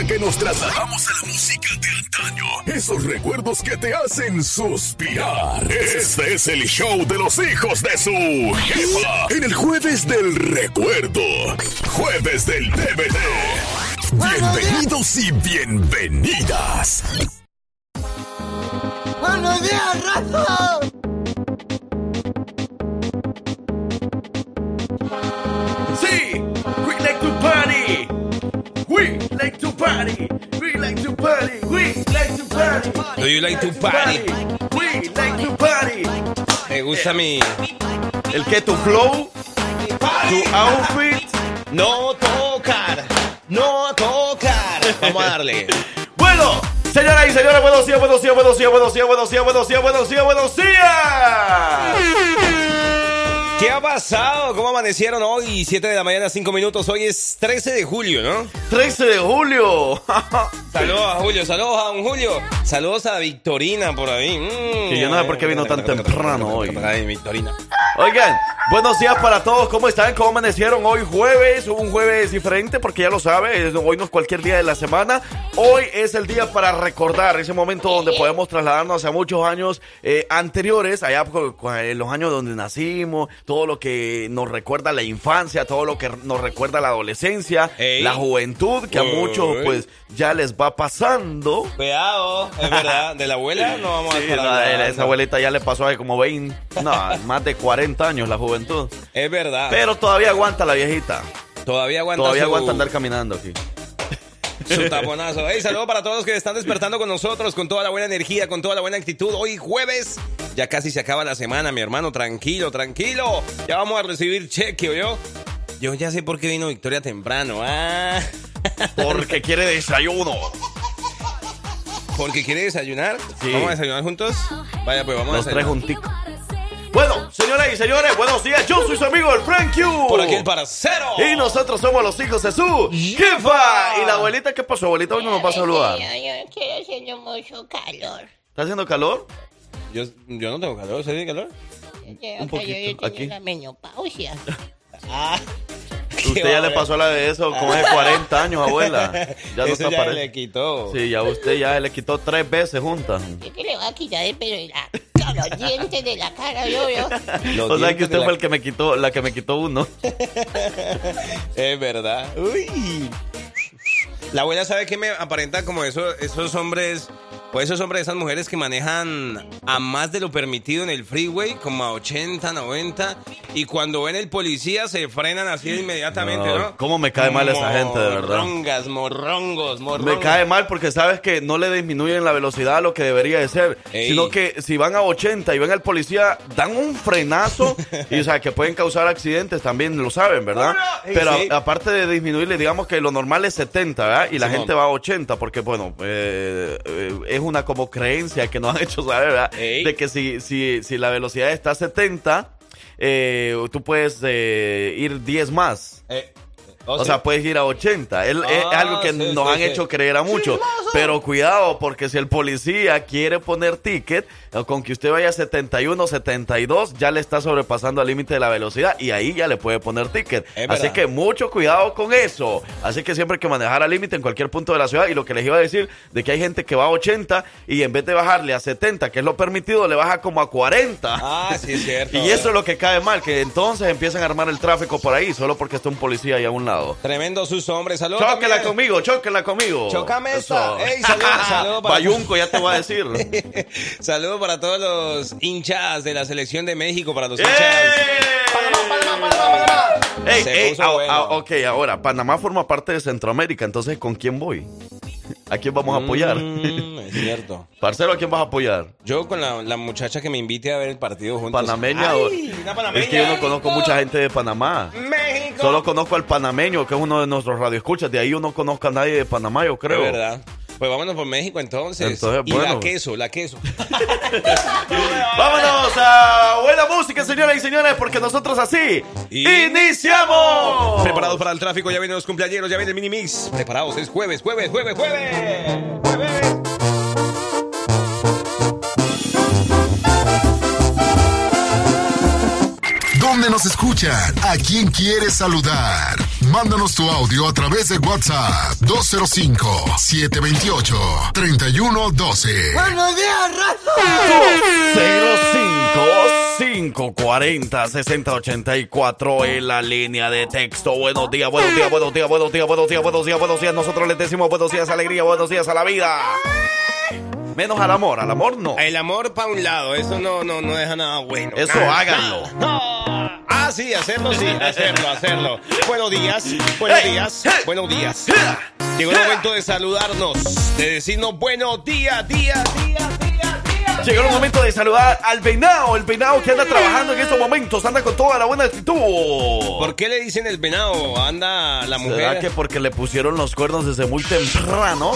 ya que nos trasladamos a la música de antaño. Esos recuerdos que te hacen suspirar. Este es el show de los hijos de su jefa. En el jueves del recuerdo. Jueves del DVD. Bienvenidos y bienvenidas. ¡Buenos días, rato! Like to party. We like to party. We like to party. Do you like to party? We like to party. Me gusta mi. El que tu flow, tu outfit. No tocar. No tocar. Vamos a darle. Bueno, señoras y señores, buenos días, buenos días, buenos días, buenos días, buenos días, buenos días, buenos días, buenos días. ¿Qué ha pasado? ¿Cómo amanecieron hoy? 7 de la mañana, 5 minutos. Hoy es 13 de julio, ¿no? 13 de julio. Saludos a Julio, saludos a un Julio. Saludos a Victorina por ahí. Mm, Que yo no sé por qué vino tan temprano hoy. Ay, Victorina. Oigan, buenos días para todos. ¿Cómo están? ¿Cómo amanecieron hoy jueves? Un jueves diferente porque ya lo sabe, hoy no es cualquier día de la semana. Hoy es el día para recordar ese momento donde podemos trasladarnos a muchos años eh, anteriores, allá en los años donde nacimos, todo lo que nos recuerda la infancia, todo lo que nos recuerda la adolescencia, Ey. la juventud, que a muchos pues ya les va pasando. Cuidado, es verdad. De la abuela no vamos a estar hablando. esa abuelita ya le pasó hace como 20, no, más de 40 años la juventud. Es verdad. Pero todavía aguanta la viejita. todavía aguanta Todavía su, aguanta andar caminando aquí. Su taponazo. Hey, saludo para todos los que están despertando con nosotros, con toda la buena energía, con toda la buena actitud. Hoy jueves, ya casi se acaba la semana, mi hermano. Tranquilo, tranquilo. Ya vamos a recibir cheque, ¿oyó? Yo ya sé por qué vino Victoria temprano. Ah, Porque quiere desayuno. porque quiere desayunar. Sí. ¿Vamos a desayunar juntos? Vaya, pues vamos a desayunar. junticos. Bueno, señoras y señores, buenos días. Yo soy su amigo el Frank Q. Por aquí el parcero. Y nosotros somos los hijos de su jefa. Y la abuelita, ¿qué pasó? Abuelita, hoy no nos va a saludar. Yo, estoy haciendo mucho calor. ¿Está haciendo calor? Yo, yo no tengo calor, ¿se tiene calor? Yo, Un poquito, yo, yo aquí. tengo la menopausia. Ah. Usted ya le pasó la de eso como de 40 años, abuela. Ya no Eso está ya le quitó. Sí, ya usted ya le quitó tres veces juntas. ¿Qué que le va a quitar el pelo de la, los dientes de la cara, yo, yo? Los O sea que usted la- fue el que me quitó, la que me quitó uno. Es verdad. Uy. La abuela sabe que me aparenta como eso, esos hombres, pues esos hombres, esas mujeres que manejan a más de lo permitido en el freeway, como a 80, 90, y cuando ven el policía se frenan así inmediatamente, No, ¿no? cómo me cae mal esa gente, de verdad. Morrongas, morrongos, morrongos. Me cae mal porque sabes que no le disminuyen la velocidad a lo que debería de ser, Ey. sino que si van a 80 y ven al policía, dan un frenazo y o sea, que pueden causar accidentes también, lo saben, ¿verdad? Ey, Pero sí. a- aparte de disminuirle, digamos que lo normal es 70, ¿verdad? Y la gente va a 80 porque, bueno, eh, eh, es una como creencia que nos han hecho saber, ¿verdad? Ey. De que si, si, si la velocidad está a 70, eh, tú puedes eh, ir 10 más. Eh, O sea, puedes ir a 80. Es, es Ah, algo que sí, nos sí, han sí. hecho creer a muchos. Pero cuidado, porque si el policía quiere poner ticket, eh, con que usted vaya a 71, 72, ya le está sobrepasando el límite de la velocidad y ahí ya le puede poner ticket. Es Así verdad. que mucho cuidado con eso. Así que siempre hay que manejar al límite en cualquier punto de la ciudad. Y lo que les iba a decir, de que hay gente que va a 80 y en vez de bajarle a 70, que es lo permitido, le baja como a 40. Ah, sí, es cierto. Y eso es lo que cae mal, que entonces empiezan a armar el tráfico por ahí, solo porque está un policía ahí a un lado. Tremendo sus hombres. Saludos. Chóquela también. conmigo, chóquela conmigo. Chócame esta. Eso. Ey, saludos, saludos para- Bayunco, ya te voy a decir. Saludos para todos los hinchas de la selección de México, para los ¡Eh! hinchas. Ey, ey, puso ah, bueno. ah, ok, ahora, Panamá forma parte de Centroamérica, entonces ¿con quién voy? ¿A quién vamos a apoyar? Mm, es cierto. Parcero, ¿a quién vas a apoyar? Yo con la, la muchacha que me invite a ver el partido juntos. ¿Panameña Ay, o...? una panameña. Es que yo no conozco mucha gente de Panamá. México. Solo conozco al panameño, que es uno de nuestros radioescuchas. De ahí yo no conozco a nadie de Panamá, yo creo. Es verdad. Pues vámonos por México entonces. Entonces, y bueno. la queso, la queso. Vámonos a buena música, señoras y señores, porque nosotros así iniciamos. Preparados para el tráfico, ya vienen los cumpleaños, ya viene el mini mix. Preparados, es jueves, jueves, jueves, jueves. Jueves. ¿Dónde nos escuchan? ¿A quién quieres saludar? Mándanos tu audio a través de WhatsApp 205-728-3112. ¡Buenos días, raza! 05-540-6084 en la línea de texto. Buenos días, buenos días, buenos días, buenos días, buenos días, buenos días, buenos días. Nosotros les decimos buenos días, alegría, buenos días a la vida. Menos al amor, al amor no. El amor para un lado, eso no, no, no deja nada bueno. Eso Nada, háganlo. nada. Ah, sí, hacerlo, sí, hacerlo, hacerlo. Buenos días, buenos días, buenos días. Llegó el momento de saludarnos, de decirnos buenos días, día, día, día, día. Llegó el momento de saludar al venado, el venado que anda trabajando en estos momentos, anda con toda la buena actitud. ¿Por qué le dicen el venado? Anda la mujer. ¿Será que porque le pusieron los cuernos desde muy temprano?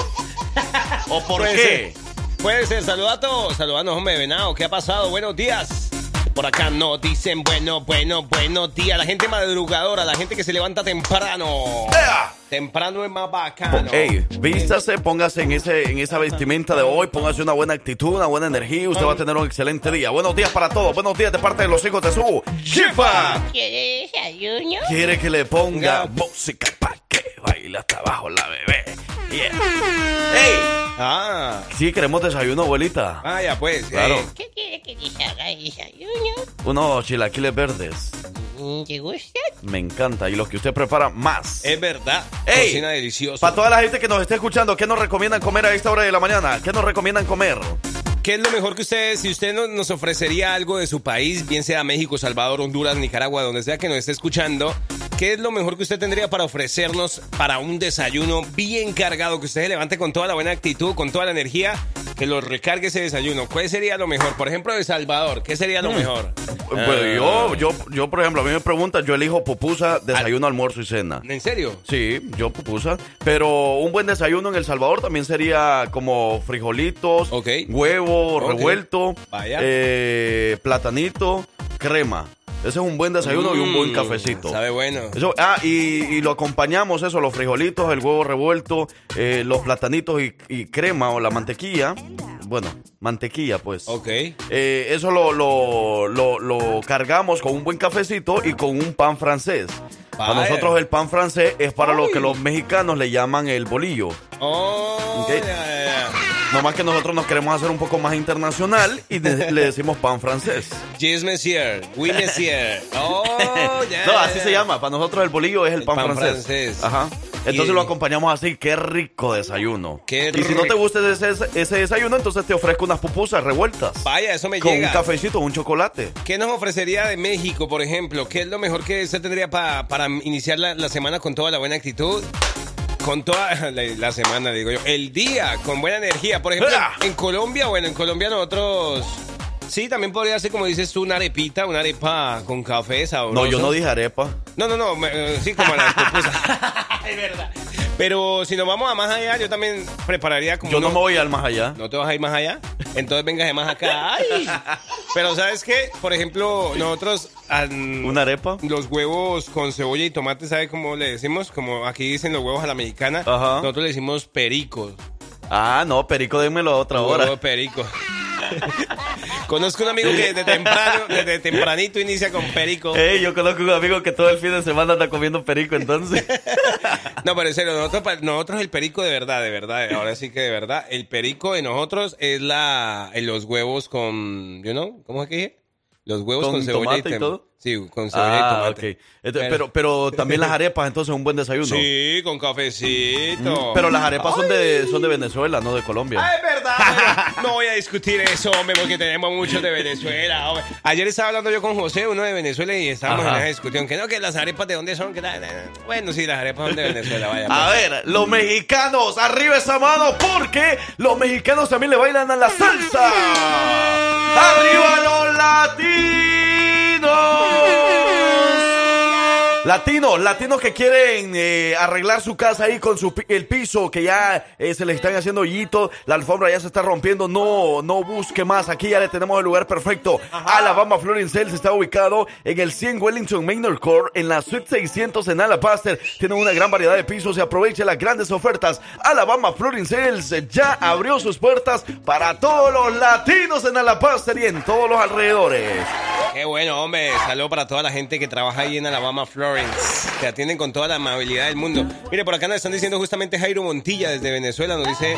¿O por Puede qué? ser. Puede ser, saludato, saludanos, hombre, venado, ¿qué ha pasado? Buenos días. Por acá no dicen bueno, bueno, buenos días. La gente madrugadora, la gente que se levanta temprano. ¡Ea! Temprano es más bacano. Ey, vístase, póngase en, ese, en esa vestimenta de hoy, póngase una buena actitud, una buena energía, usted va a tener un excelente día. Buenos días para todos, buenos días de parte de los hijos de su jefa. ¿Quiere desayuno? Quiere que le ponga música para que baile hasta abajo la bebé. Yeah. Ey, Ah, sí, queremos desayuno, abuelita. ah, ya pues. Claro. eh. ¿Qué quiere que les haga el desayuno? Unos chilaquiles verdes. Mm, ¿Te gusta? Me encanta. Y los que usted prepara más. Es verdad. Ey, Cocina delicioso. Para toda la gente que nos esté escuchando, ¿qué nos recomiendan comer a esta hora de la mañana? ¿Qué nos recomiendan comer? ¿Qué es lo mejor que ustedes, si usted no- nos ofrecería algo de su país, bien sea México, Salvador, Honduras, Nicaragua, donde sea que nos esté escuchando, qué es lo mejor que usted tendría para ofrecernos para un desayuno bien cargado, que usted se levante con toda la buena actitud, con toda la energía, que lo recargue ese desayuno? ¿Cuál sería lo mejor? Por ejemplo, de Salvador, ¿qué sería lo mejor? Pues Eh, yo, yo, yo, por ejemplo, a mí me preguntan, yo elijo pupusa, desayuno, almuerzo y cena. ¿En serio? Sí, yo pupusa. Pero un buen desayuno en El Salvador también sería como frijolitos, Ok. huevo revuelto, Vaya. eh, platanito, crema. Ese es un buen desayuno y un buen Mm, cafecito. Sabe bueno. Eso, ah, y, y lo acompañamos eso, los frijolitos, el huevo revuelto, eh, los platanitos y, y crema o la mantequilla. Bueno, mantequilla pues. Ok. Eh, eso lo, lo, lo, lo cargamos con un buen cafecito y con un pan francés. Para nosotros el pan francés es para lo que los mexicanos le llaman el bolillo. Oh. Nomás que nosotros nos queremos hacer un poco más internacional y de- le decimos pan francés. Yes, monsieur. Oui, monsieur. Oh, ya, No, así se llama. Para nosotros el bolillo es el, El pan, pan francés. francés. Ajá. Entonces Y- lo acompañamos así. Qué rico desayuno. Qué y si no te rico. gusta ese, ese desayuno, entonces te ofrezco unas pupusas revueltas. Vaya, eso me con llega. un cafecito, un chocolate. ¿Qué nos ofrecería de México, por ejemplo? ¿Qué es lo mejor que usted tendría pa- para iniciar la, la semana con toda la buena actitud? Con toda la, la semana, digo yo. El día, con buena energía. Por ejemplo, ¡Ah! en, Colombia, bueno, en Colombia nosotros... Sí, también podría ser, como dices tú, una arepita, una arepa con café sabroso. No, yo no dije arepa. No, no, no, me- eh, sí, como las pupusas. es verdad. Pero si nos vamos a más allá, yo también prepararía como... Yo no unos- me voy al más allá. ¿No te vas a ir más allá? Entonces vengas de más acá. ¡Ay! Pero ¿sabes qué? Por ejemplo, nosotros... an- ¿Una arepa? Los huevos con cebolla y tomate, ¿sabe cómo le decimos? Como aquí dicen los huevos a la mexicana. Ajá. Nosotros le decimos pericos. Ah, no, perico, démelo a otra hora. Huevo perico. Conozco un amigo que desde temprano, desde tempranito inicia con perico. Ey, yo conozco un amigo que todo el fin de semana anda comiendo perico, entonces. No, pero en serio, nosotros, nosotros el perico de verdad, de verdad, ahora sí que de verdad, el perico de nosotros es la, los huevos con, you know, ¿cómo es que dije? Los huevos con, ¿Con cebolla y todo? Sí, con cebolla y ah, tomate. Entonces, pero, pero también las arepas, entonces, un buen desayuno. Sí, con cafecito. Pero las arepas son de, son de Venezuela, no de Colombia. Ah, es verdad. no voy a discutir eso, hombre, porque tenemos muchos de Venezuela. hombre. Ayer estaba hablando yo con José, uno de Venezuela, y estábamos Ajá. en esa discusión. Que no, que las arepas de dónde son. Que la- la- bueno, sí, las arepas son de Venezuela, vaya. A pues. ver, los mexicanos, arriba esa mano porque los mexicanos también le bailan a la salsa. ¡Arriba los latinos! Unidos. Latinos, latinos que quieren eh, arreglar su casa ahí con su el piso que ya eh, se le están haciendo hoyitos, la alfombra ya se está rompiendo, no, no busque más, aquí ya le tenemos el lugar perfecto. Alabama Flooring Sales está ubicado en el 100 Wellington Manor Court en la Suite 600 en Alabaster. Tienen una gran variedad de pisos y aproveche las grandes ofertas. Alabama Flooring Sales eh, ya abrió sus puertas para todos los latinos en Alabaster y en todos los alrededores. Qué bueno, hombre. Saludo para toda la gente que trabaja ahí en Alabama, Florence. Te atienden con toda la amabilidad del mundo. Mire, por acá nos están diciendo justamente Jairo Montilla desde Venezuela. Nos dice,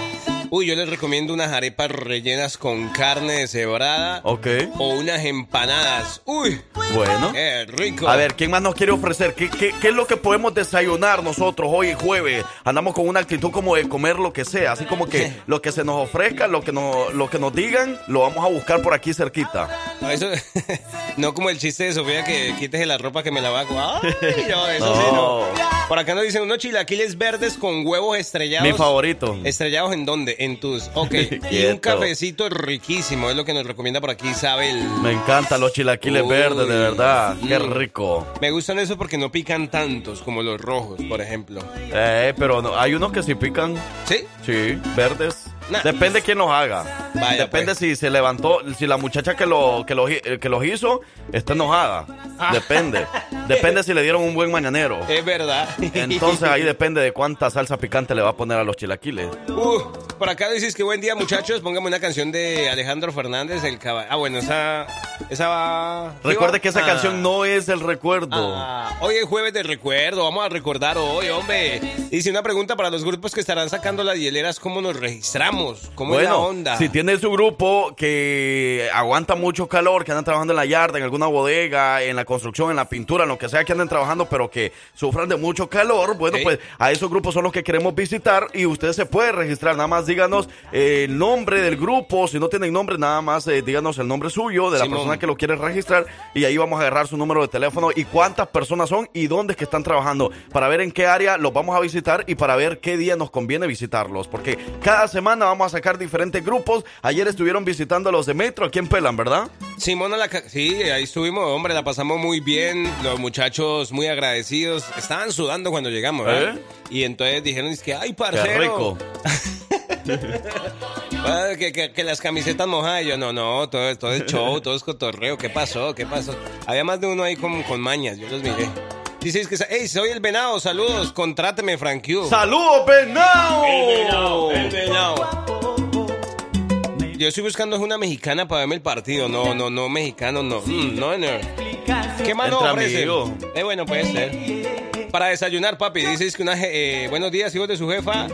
uy, yo les recomiendo unas arepas rellenas con carne deshebrada. Ok. O unas empanadas. Uy, Bueno. qué rico. A ver, ¿quién más nos quiere ofrecer? ¿Qué, qué, qué es lo que podemos desayunar nosotros hoy jueves? Andamos con una actitud como de comer lo que sea, así como que lo que se nos ofrezca, lo que nos, lo que nos digan, lo vamos a buscar por aquí cerquita. Eso, no como el chiste de Sofía que quites la ropa que me la va a... No, eso sí No. no. Por acá nos dicen unos chilaquiles verdes con huevos estrellados. Mi favorito. ¿Estrellados en dónde? En tus... Ok. y un Quieto. cafecito riquísimo. Es lo que nos recomienda por aquí Isabel. Me encantan los chilaquiles Uy. verdes, de verdad. Qué Mm. rico. Me gustan esos porque no pican tantos como los rojos, por ejemplo. Eh, pero no, hay unos que sí pican. ¿Sí? Sí, verdes. Nah. Depende quién los haga. Vaya, Depende pues. si se levantó, si la muchacha que, lo, que, los, eh, que los hizo está enojada. Ah. Depende. Depende si le dieron un buen mañanero. Es verdad. Entonces ahí depende de cuánta salsa picante le va a poner a los chilaquiles. Uh, por acá dices que buen día, muchachos. Póngame una canción de Alejandro Fernández, el caballo. Ah, bueno, esa, esa va. ¿sí Recuerde que esa Ah. canción no es el recuerdo. Ah, hoy es jueves de recuerdo, vamos a recordar hoy, hombre. Hice una pregunta para los grupos que estarán sacando las hieleras, ¿cómo nos registramos? ¿Cómo es la Bueno, onda? si tiene su grupo que aguanta mucho calor, que andan trabajando en la yarda, en alguna bodega, en la construcción, en la pintura, en lo que sea que anden trabajando, pero que sufran de mucho calor, bueno, Sí. pues a esos grupos son los que queremos visitar y usted se puede registrar. Nada más díganos eh, el nombre del grupo, si no tienen nombre, nada más eh, díganos el nombre suyo de la Simón. persona que lo quiere registrar y ahí vamos a agarrar su número de teléfono y cuántas personas son y dónde es que están trabajando para ver en qué área los vamos a visitar y para ver qué día nos conviene visitarlos, porque cada semana vamos a sacar diferentes grupos. Ayer estuvieron visitando a los de Metro aquí en Pelan, ¿verdad? Simona, la sí, ahí estuvimos, hombre, la pasamos muy bien. Los muchachos muy agradecidos. Estaban sudando cuando llegamos, ¿verdad? ¿Eh? Y entonces dijeron, es que, ay, Qué parcero. rico. Ah, que, que- que las camisetas mojadas. Y yo, no, no, todo, todo es show, todo es cotorreo. ¿Qué pasó? ¿Qué pasó? Había más de uno ahí con, con mañas, yo los miré. Dices que, hey, soy el venado, saludos, contráteme, Frank Q. ¡Saludos! El venado. Yo estoy buscando una mexicana para verme el partido. No, no, no, mexicano, no. Mm, no, no. ¿Qué más nos amigos. Eh, bueno, puede ser. Para desayunar, papi, dices que una... je- eh, buenos días, hijos de su jefa.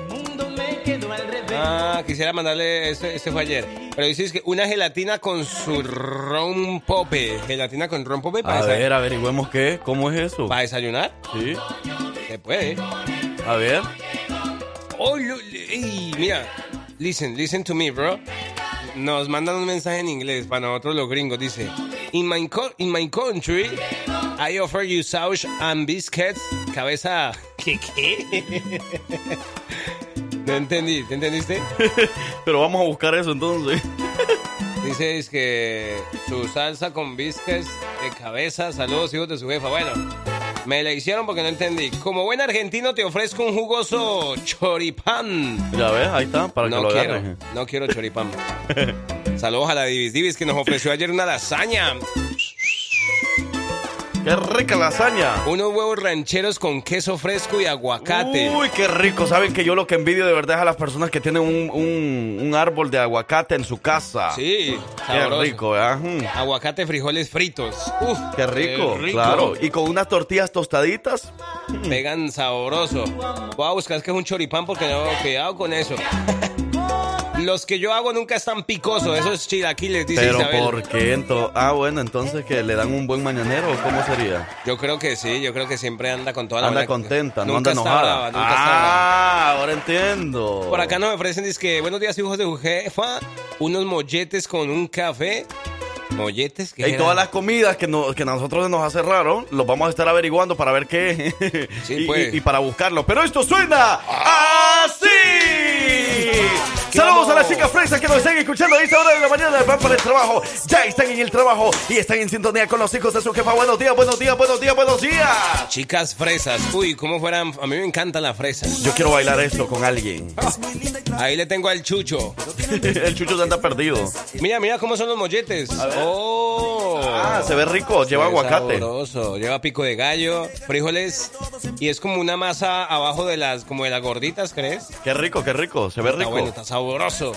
Ah, quisiera mandarle... Este, este fue ayer. Pero dices que una gelatina con su ron pope. Gelatina con ron pope para, A ver, averigüemos qué, ¿cómo es eso? para desayunar. Sí, Se puede. a ver. Oh, lo- ey, mira, listen, listen to me, bro. Nos mandan un mensaje en inglés para nosotros los gringos. Dice, in my, co- in my country, I offer you sausage and biscuits. Cabeza... ¿Qué, qué? No entendí, ¿te entendiste? Pero vamos a buscar eso entonces. Dice es que su salsa con biscuits de cabeza. Saludos, hijos de su jefa. Bueno, me la hicieron porque no entendí. Como buen argentino te ofrezco un jugoso choripán. Ya ves, ahí está, para que No lo quiero, no quiero choripán. Saludos a la Divis Divis que nos ofreció ayer una lasaña. ¡Qué rica lasaña! Unos huevos rancheros con queso fresco y aguacate. Uy, qué rico. Saben que yo lo que envidio de verdad es a las personas que tienen un, un- un árbol de aguacate en su casa. Sí, Qué sabroso. rico, ¿verdad? Mm, Aguacate, frijoles fritos. Uf, Qué rico, qué rico. claro. Y con unas tortillas tostaditas. Pegan sabroso. Voy a buscar que es un choripán porque no, cuidado con eso. Los que yo hago nunca están picosos, esos chilaquiles, dice Pero Isabel. ¿por qué? Ento- ah, bueno, entonces que le dan un buen mañanero, ¿o ¿cómo sería? Yo creo que sí, yo creo que siempre anda con toda la Anda contenta, no anda enojada. brava, nunca ah, ahora entiendo. Por acá nos ofrecen, dice que buenos días, hijos de jefa. Unos molletes con un café. ¿Molletes? ¿Qué Y todas las comidas que, no- que a nosotros nos hace raro, los vamos a estar averiguando para ver qué. Sí, y, pues. y- y para buscarlo. Pero esto suena así. ¿Qué Saludos a las chicas fresas que nos están escuchando a esta hora de la mañana. Van para el trabajo. Ya están en el trabajo y están en sintonía con los hijos de su jefa. Buenos días, buenos días, buenos días, buenos días. Chicas fresas. Uy, cómo fueran. A mí me encantan las fresas. Yo quiero bailar esto con alguien. Ahí le tengo al chucho. el chucho se anda perdido. Mira, mira cómo son los molletes. Oh. Ah, se ve rico. Lleva aguacate. sabroso. Lleva pico de gallo, frijoles y es como una masa abajo de las, como de las gorditas, ¿crees? Qué rico, qué rico. Se ve Está rico. bueno, está sabroso.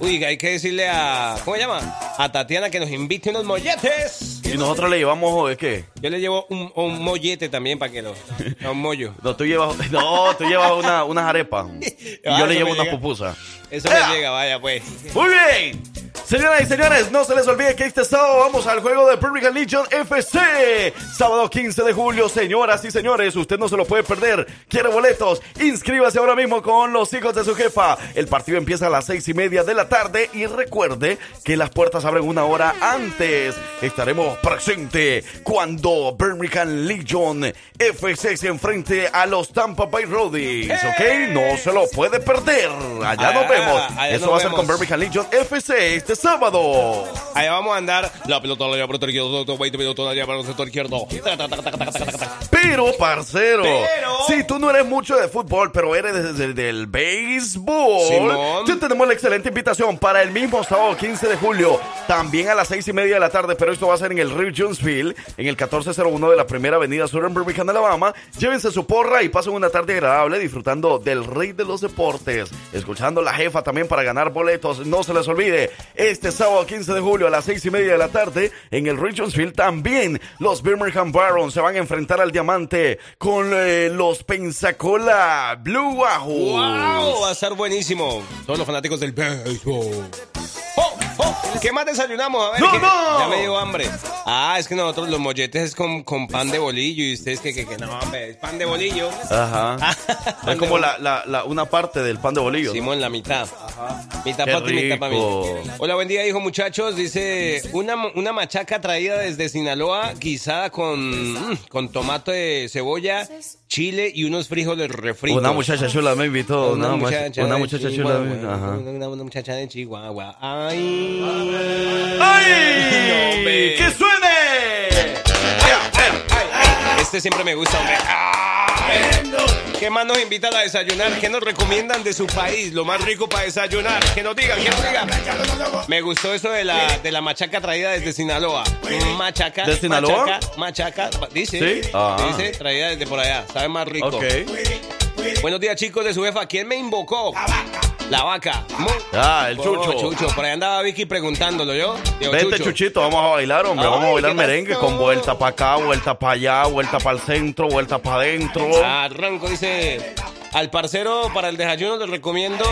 Uy, hay que decirle a, ¿cómo se llama? A Tatiana que nos invite unos molletes. Y nosotros le llevamos, ¿es qué? Yo le llevo un, un mollete también para que lo. un mollo. No, tú llevas, no, tú llevas una, unas arepas. Y Ah, yo le llevo me una llega. pupusa. Eso ¡Ea! me llega, vaya pues. Muy bien. Señoras y señores, no se les olvide que este sábado vamos al juego de Birmingham Legion FC. Sábado 15 de julio, señoras y señores, usted no se lo puede perder. ¿Quiere boletos? Inscríbase ahora mismo con los hijos de su jefa. El partido empieza a las seis y media de la tarde y recuerde que las puertas abren una hora antes. Estaremos presentes cuando Birmingham Legion FC se enfrente a los Tampa Bay Roadies, ¿ok? No se lo puede perder. Allá nos Ah, vemos. allá Eso nos va a ser con. Birmingham Legion FC este sábado. Allá vamos a andar. La pelota la por el izquierdo, 20 minutos la lleva por el sector izquierdo. Taca, taca, taca, taca, taca, taca. Pero, parcero, Pero- si tú no eres mucho de fútbol, pero eres desde del béisbol, te tenemos la excelente invitación para el mismo sábado 15 de julio, también a las seis y media de la tarde, pero esto va a ser en el Rio Jonesville, en el 1401 de la primera avenida sur en Birmingham, Alabama. Llévense su porra y pasen una tarde agradable disfrutando del rey de los deportes, escuchando la jefa también para ganar boletos. No se les olvide, este sábado 15 de julio a las seis y media de la tarde, en el Rio Jonesville también los Birmingham Barons se van a enfrentar al diamante con eh, los Pensacola Blue Wahoo. ¡Wow! Va a estar buenísimo. Todos los fanáticos del béisbol. ¡Oh! ¡Oh! ¿Qué más desayunamos? A ver, ¡No, que no! ya me dio hambre. Ah, es que nosotros los molletes es con, con pan de bolillo y ustedes que, que, que no, hombre, es pan de bolillo. Ajá. Es como la, la- la- una parte del pan de bolillo. ¿no? Simón, la mitad. Mitad Qué para ti, mitad para mí. Hola, buen día, hijo muchachos. Dice, una, una machaca traída desde Sinaloa, guisada con, mm, con tomate, cebolla, chile y unos frijoles refritos. Una muchacha chula me invitó. Una, Una muchacha, una muchacha chula. Ajá. Una, una muchacha de Chihuahua. Ay. ¡Ay! ¡Que suene! Este siempre me gusta, hombre. ¿Qué más nos invitan a desayunar? ¿Qué nos recomiendan de su país? Lo más rico para desayunar. Que nos digan, que nos digan. Me gustó eso de la, de la machaca traída desde Sinaloa. Machaca. ¿De Sinaloa? Machaca, machaca. Dice. ¿Sí? Ah. Dice, traída desde por allá. Sabe más rico. Ok. Buenos días, chicos de su jefa. ¿Quién me invocó? La vaca. Mu- Ah, el Oh, chucho. Por ahí andaba Vicky preguntándolo, ¿yo? Digo, Vente, Chucho. Chuchito, vamos a bailar, hombre. Ay, vamos a bailar ¿qué merengue pasó? con vuelta para acá, vuelta para allá, vuelta para el centro, vuelta para adentro. Arranco, dice. Al parcero para el desayuno le recomiendo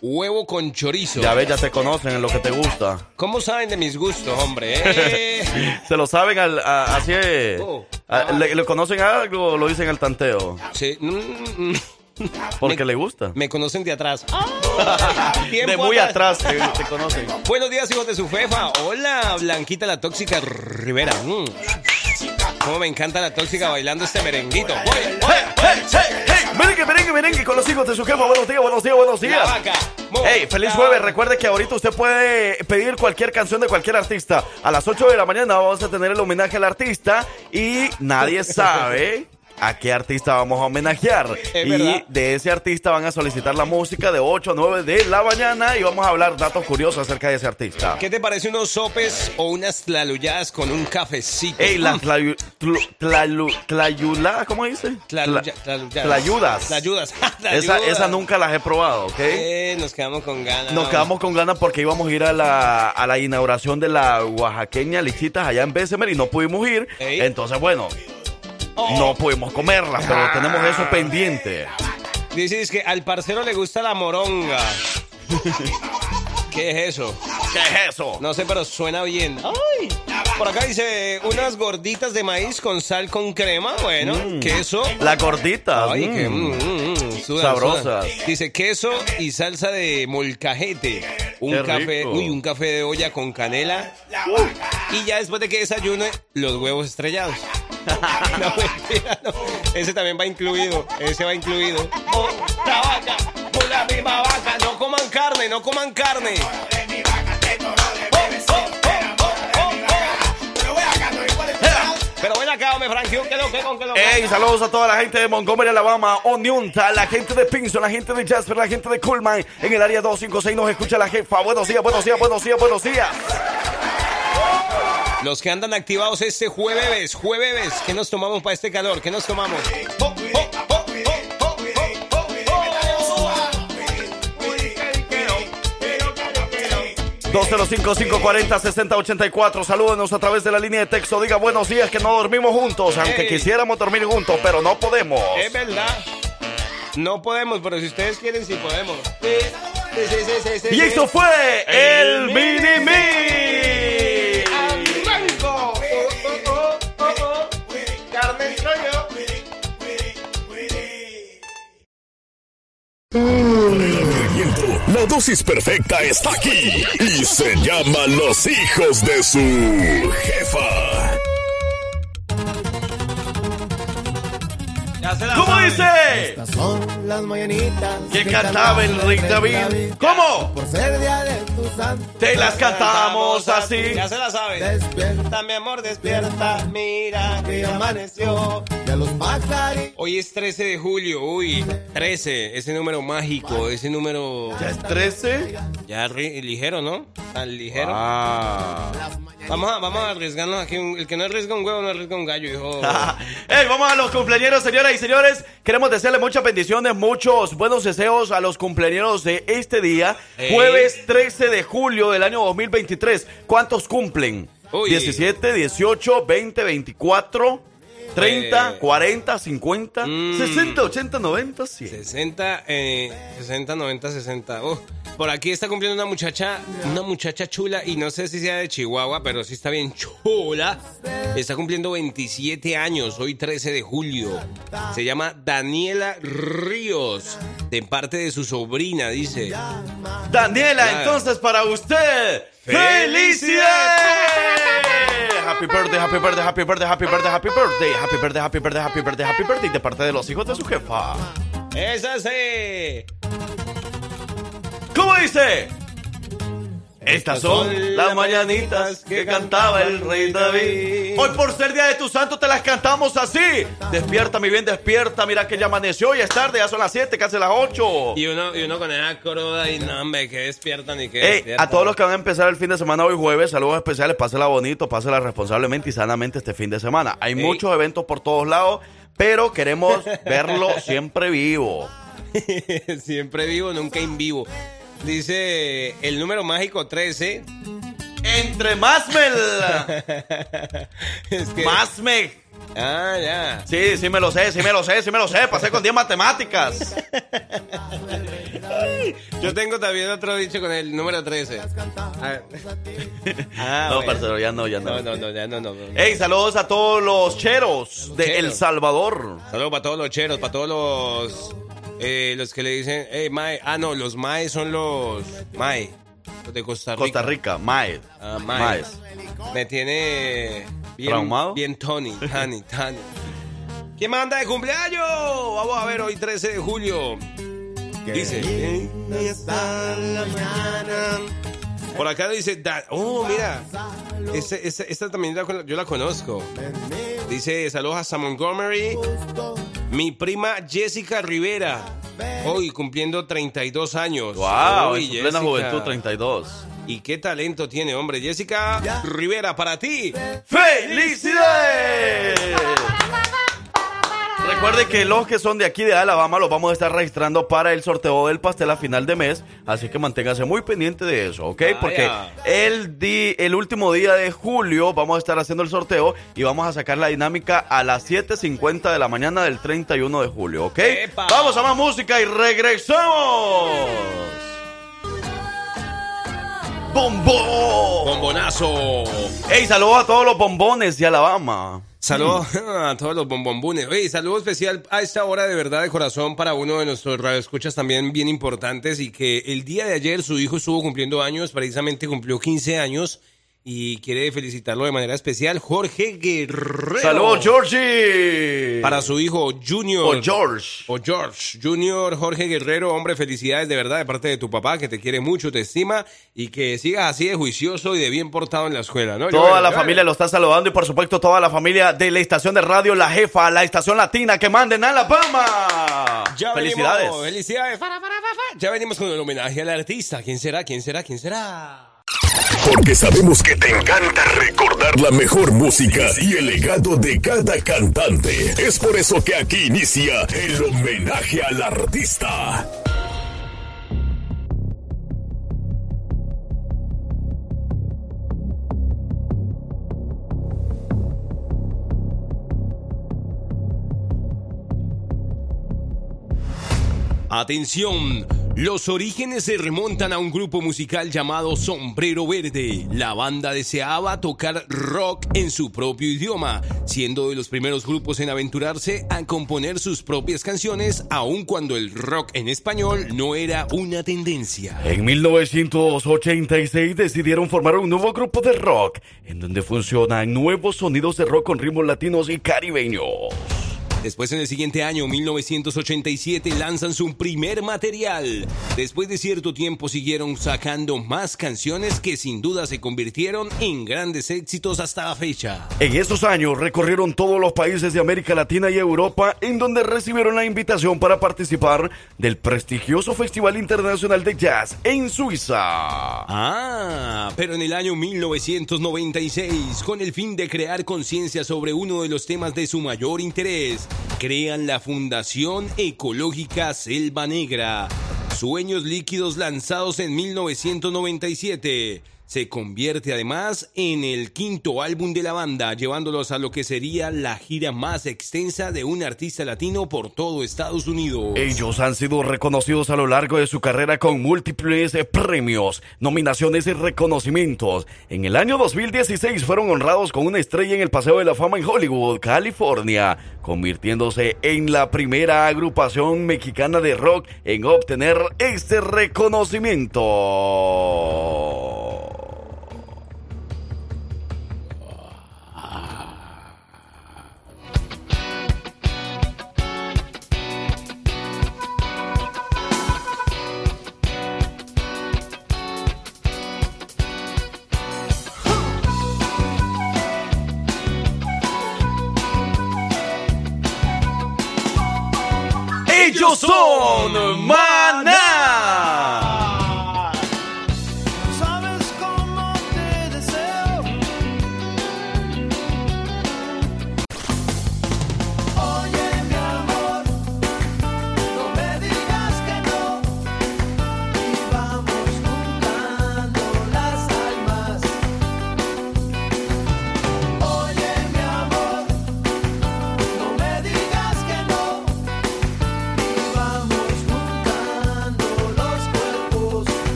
huevo con chorizo. Ya ves, ya te conocen en lo que te gusta. ¿Cómo saben de mis gustos, hombre? eh? Se lo saben al, a- así. Oh. A- ¿Le, le conocen algo o lo dicen al tanteo? Sí. mm, mm. Porque Me- le gusta. Me conocen de atrás. De muy atrás te, te conocen. Buenos días, hijos de su fefa. Hola, Blanquita la tóxica Rivera. Mm. Cómo me encanta la tóxica bailando este merenguito. Voy, voy. ¡Hey, hey, hey, hey! Merengue, merengue, merengue con los hijos de su jefa. Buenos días, buenos días, buenos días. vaca. Hey, feliz jueves. Recuerde que ahorita usted puede pedir cualquier canción de cualquier artista. A las 8 de la mañana vamos a tener el homenaje al artista y nadie sabe a qué artista vamos a homenajear. Es y verdad. de ese artista van a solicitar la música de 8 a 9 de la mañana y vamos a hablar datos curiosos acerca de ese artista. ¿Qué te parece unos sopes o unas tlaluyadas con un cafecito? Ey, las tlayu, tlu- tlalu- tlayula, ¿cómo dice? Tlaluya- Tla- tlaluyadas. Tlayudas. Tlayudas. Esa, esa nunca las he probado, ¿ok? Eh, nos quedamos con ganas. Nos quedamos con ganas porque íbamos a ir a la, a la inauguración de la oaxaqueña Lichitas allá en Bessemer y no pudimos ir. Ey. Entonces, bueno. No pudimos comerlas, pero tenemos eso pendiente. Dices que al parcero le gusta la moronga. ¿Qué es eso? ¿Qué es eso? No sé, pero suena bien. Ay. Por acá dice unas gorditas de maíz con sal con crema. Bueno, queso. La gordita. Ay, mm. que mm, mm, mm, sudan, Sabrosas. sudan. Dice queso y salsa de molcajete. Un Qué café, rico. uy, un café de olla con canela. Y ya después de que desayune, los huevos estrellados. no, mentira, no. Ese también va incluido. Ese va incluido. Otra vaca, con la misma vaca. No coman carne, no coman carne. Pero ven acá, hombre, Frankie, ¿qué lo que con qué lo que? Hey, saludos a toda la gente de Montgomery, Alabama, Oniunta, la gente de Pinson, la gente de Jasper, la gente de Coolman. En el área 256 nos escucha la jefa. Buenos días, buenos días, buenos días, buenos días. Los que andan activados este jueves, jueves, ¿qué nos tomamos para este calor? ¿Qué nos tomamos? ¡Oh, oh, oh, oh! 205-540-6084. Salúdenos a través de la línea de texto. Diga buenos días que no dormimos juntos, aunque Ey. quisiéramos dormir juntos, pero no podemos. Es verdad. No podemos, pero si ustedes quieren, sí podemos. Sí, sí, sí, Y esto fue el Mini Me. La dosis perfecta está aquí y se llama Los hijos de su jefa. ¿Cómo dice? Estas son las mañanitas Que cantaba el rey David. ¿Cómo? Por ser día de tu santo. Te las cantamos así. Ya se la saben. Despierta, mi amor, despierta. Mira que ya amaneció. De los pajaritos. Hoy es 13 de julio, uy, 13, ese número mágico, ese número ¿Ya es 13? ya ligero, ¿no? Tan ligero. Ah. Vamos a, vamos a arriesgarnos aquí, el que no arriesga un huevo no arriesga un gallo, hijo. Ey, vamos a los cumpleaños, señoras y señores. Queremos desearle muchas bendiciones, muchos buenos deseos a los cumpleaños de este día, Ey. jueves 13 de julio del año 2023. ¿Cuántos cumplen? Uy. 17, 18, 20, 24, 30, Eh. 40, 50, Mm. 60, 80, 90, 100. 60, eh, 60, 90, 60. Oh, por aquí está cumpliendo una muchacha, una muchacha chula y no sé si sea de Chihuahua, pero sí está bien chula. Está cumpliendo 27 años, hoy 13 de julio. Se llama Daniela Ríos, de parte de su sobrina, dice. Daniela, Claro. entonces para usted, ¡felicidades! Happy birthday, happy birthday, happy birthday, happy birthday, happy birthday, happy birthday, happy birthday, happy birthday, happy birthday, de parte de los hijos de su jefa. ¡Esa sí! ¿Cómo dice? Estas son las mañanitas que cantaba el rey David. Hoy por ser día de tu santo te las cantamos así. Despierta, mi bien, despierta. Mira que ya amaneció, ya es tarde, ya son las 7, casi las 8. Y uno, y uno con esa coroda y no, hombre, que despiertan y que Ey, despiertan. a todos los que van a empezar el fin de semana hoy jueves, saludos especiales, pásela bonito, pásela responsablemente y sanamente este fin de semana. Hay muchos eventos por todos lados, pero queremos verlo siempre vivo. Siempre vivo, nunca en vivo. Dice el número mágico 13. Entre más me... es que, Más me... Ah, ya. Sí, sí me lo sé, sí me lo sé, sí me lo sé. Pasé con 10 matemáticas. Yo tengo también otro dicho con el número 13. Ah, Ah, no, bueno. parcero, ya no, ya no. No, no, no, ya no, no. no. Ey, saludos a todos los cheros de Cheros. El Salvador. Saludos para todos los cheros, para todos los eh, los que le dicen, hey, Mae. Ah, no, los Mae son los Mae. Los de Costa Rica. Costa Rica, Mae. Ah, Mae. Maes. Me tiene bien, ¿Traumado? bien Tony, Tani, Tani. ¿Quién manda de cumpleaños? Vamos a ver hoy 13 de julio. Dice. linda está la mañana. Por acá dice, da- oh, mira, esta también la yo la conozco. Dice, saludos hasta Montgomery. Mi prima Jessica Rivera, hoy cumpliendo 32 años. Wow, Uy, en su plena juventud 32. Y qué talento tiene, hombre. Jessica Rivera, para ti. ¡Felicidades! Recuerde que los que son de aquí de Alabama los vamos a estar registrando para el sorteo del pastel a final de mes, así que manténgase muy pendiente de eso, ¿ok? Porque el, di- el último día de julio vamos a estar haciendo el sorteo y vamos a sacar la dinámica a las 7.50 de la mañana del 31 de julio, ¿ok? ¡Epa! Vamos a más música y regresamos. ¡Bombón! Bombonazo. ¡Ey, saludos a todos los bombones de Alabama! Saludos a todos los bombombunes. Oye, saludo especial a esta hora de verdad de corazón para uno de nuestros radioescuchas también bien importantes y que el día de ayer su hijo estuvo cumpliendo años, precisamente cumplió 15 años y quiere felicitarlo de manera especial, Jorge Guerrero. ¡Saludos, Georgie! Para su hijo Junior. O George. O George, Junior Jorge Guerrero, hombre, felicidades de verdad de parte de tu papá, que te quiere mucho, te estima y que sigas así de juicioso y de bien portado en la escuela, ¿no? Toda la familia lo está saludando y por supuesto toda la familia de la estación de radio La Jefa, la estación latina que manden a Alabama. Ya Felicidades. venimos, felicidades. Ya venimos con el homenaje al artista. ¿Quién será? ¿Quién será? ¿Quién será? Porque sabemos que te encanta recordar la mejor música y el legado de cada cantante. Es por eso que aquí inicia el homenaje al artista. Atención, los orígenes se remontan a un grupo musical llamado Sombrero Verde. La banda deseaba tocar rock en su propio idioma, siendo de los primeros grupos en aventurarse a componer sus propias canciones, aun cuando el rock en español no era una tendencia. En 1986 decidieron formar un nuevo grupo de rock, en donde funcionan nuevos sonidos de rock con ritmos latinos y caribeños. Después en el siguiente año, 1987, lanzan su primer material. Después de cierto tiempo siguieron sacando más canciones que sin duda se convirtieron en grandes éxitos hasta la fecha. En estos años recorrieron todos los países de América Latina y Europa, en donde recibieron la invitación para participar del prestigioso Festival Internacional de Jazz en Suiza. Ah, pero en el año 1996, con el fin de crear conciencia sobre uno de los temas de su mayor interés, crean la Fundación Ecológica Selva Negra. Sueños líquidos lanzados en 1997. Se convierte además en el quinto álbum de la banda, llevándolos a lo que sería la gira más extensa de un artista latino por todo Estados Unidos. Ellos han sido reconocidos a lo largo de su carrera con múltiples eh, premios, nominaciones y reconocimientos. En el año 2016 fueron honrados con una estrella en el Paseo de la Fama en Hollywood, California, convirtiéndose en la primera agrupación mexicana de rock en obtener este reconocimiento. Ellos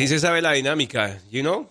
Sí se sabe la dinámica, you know?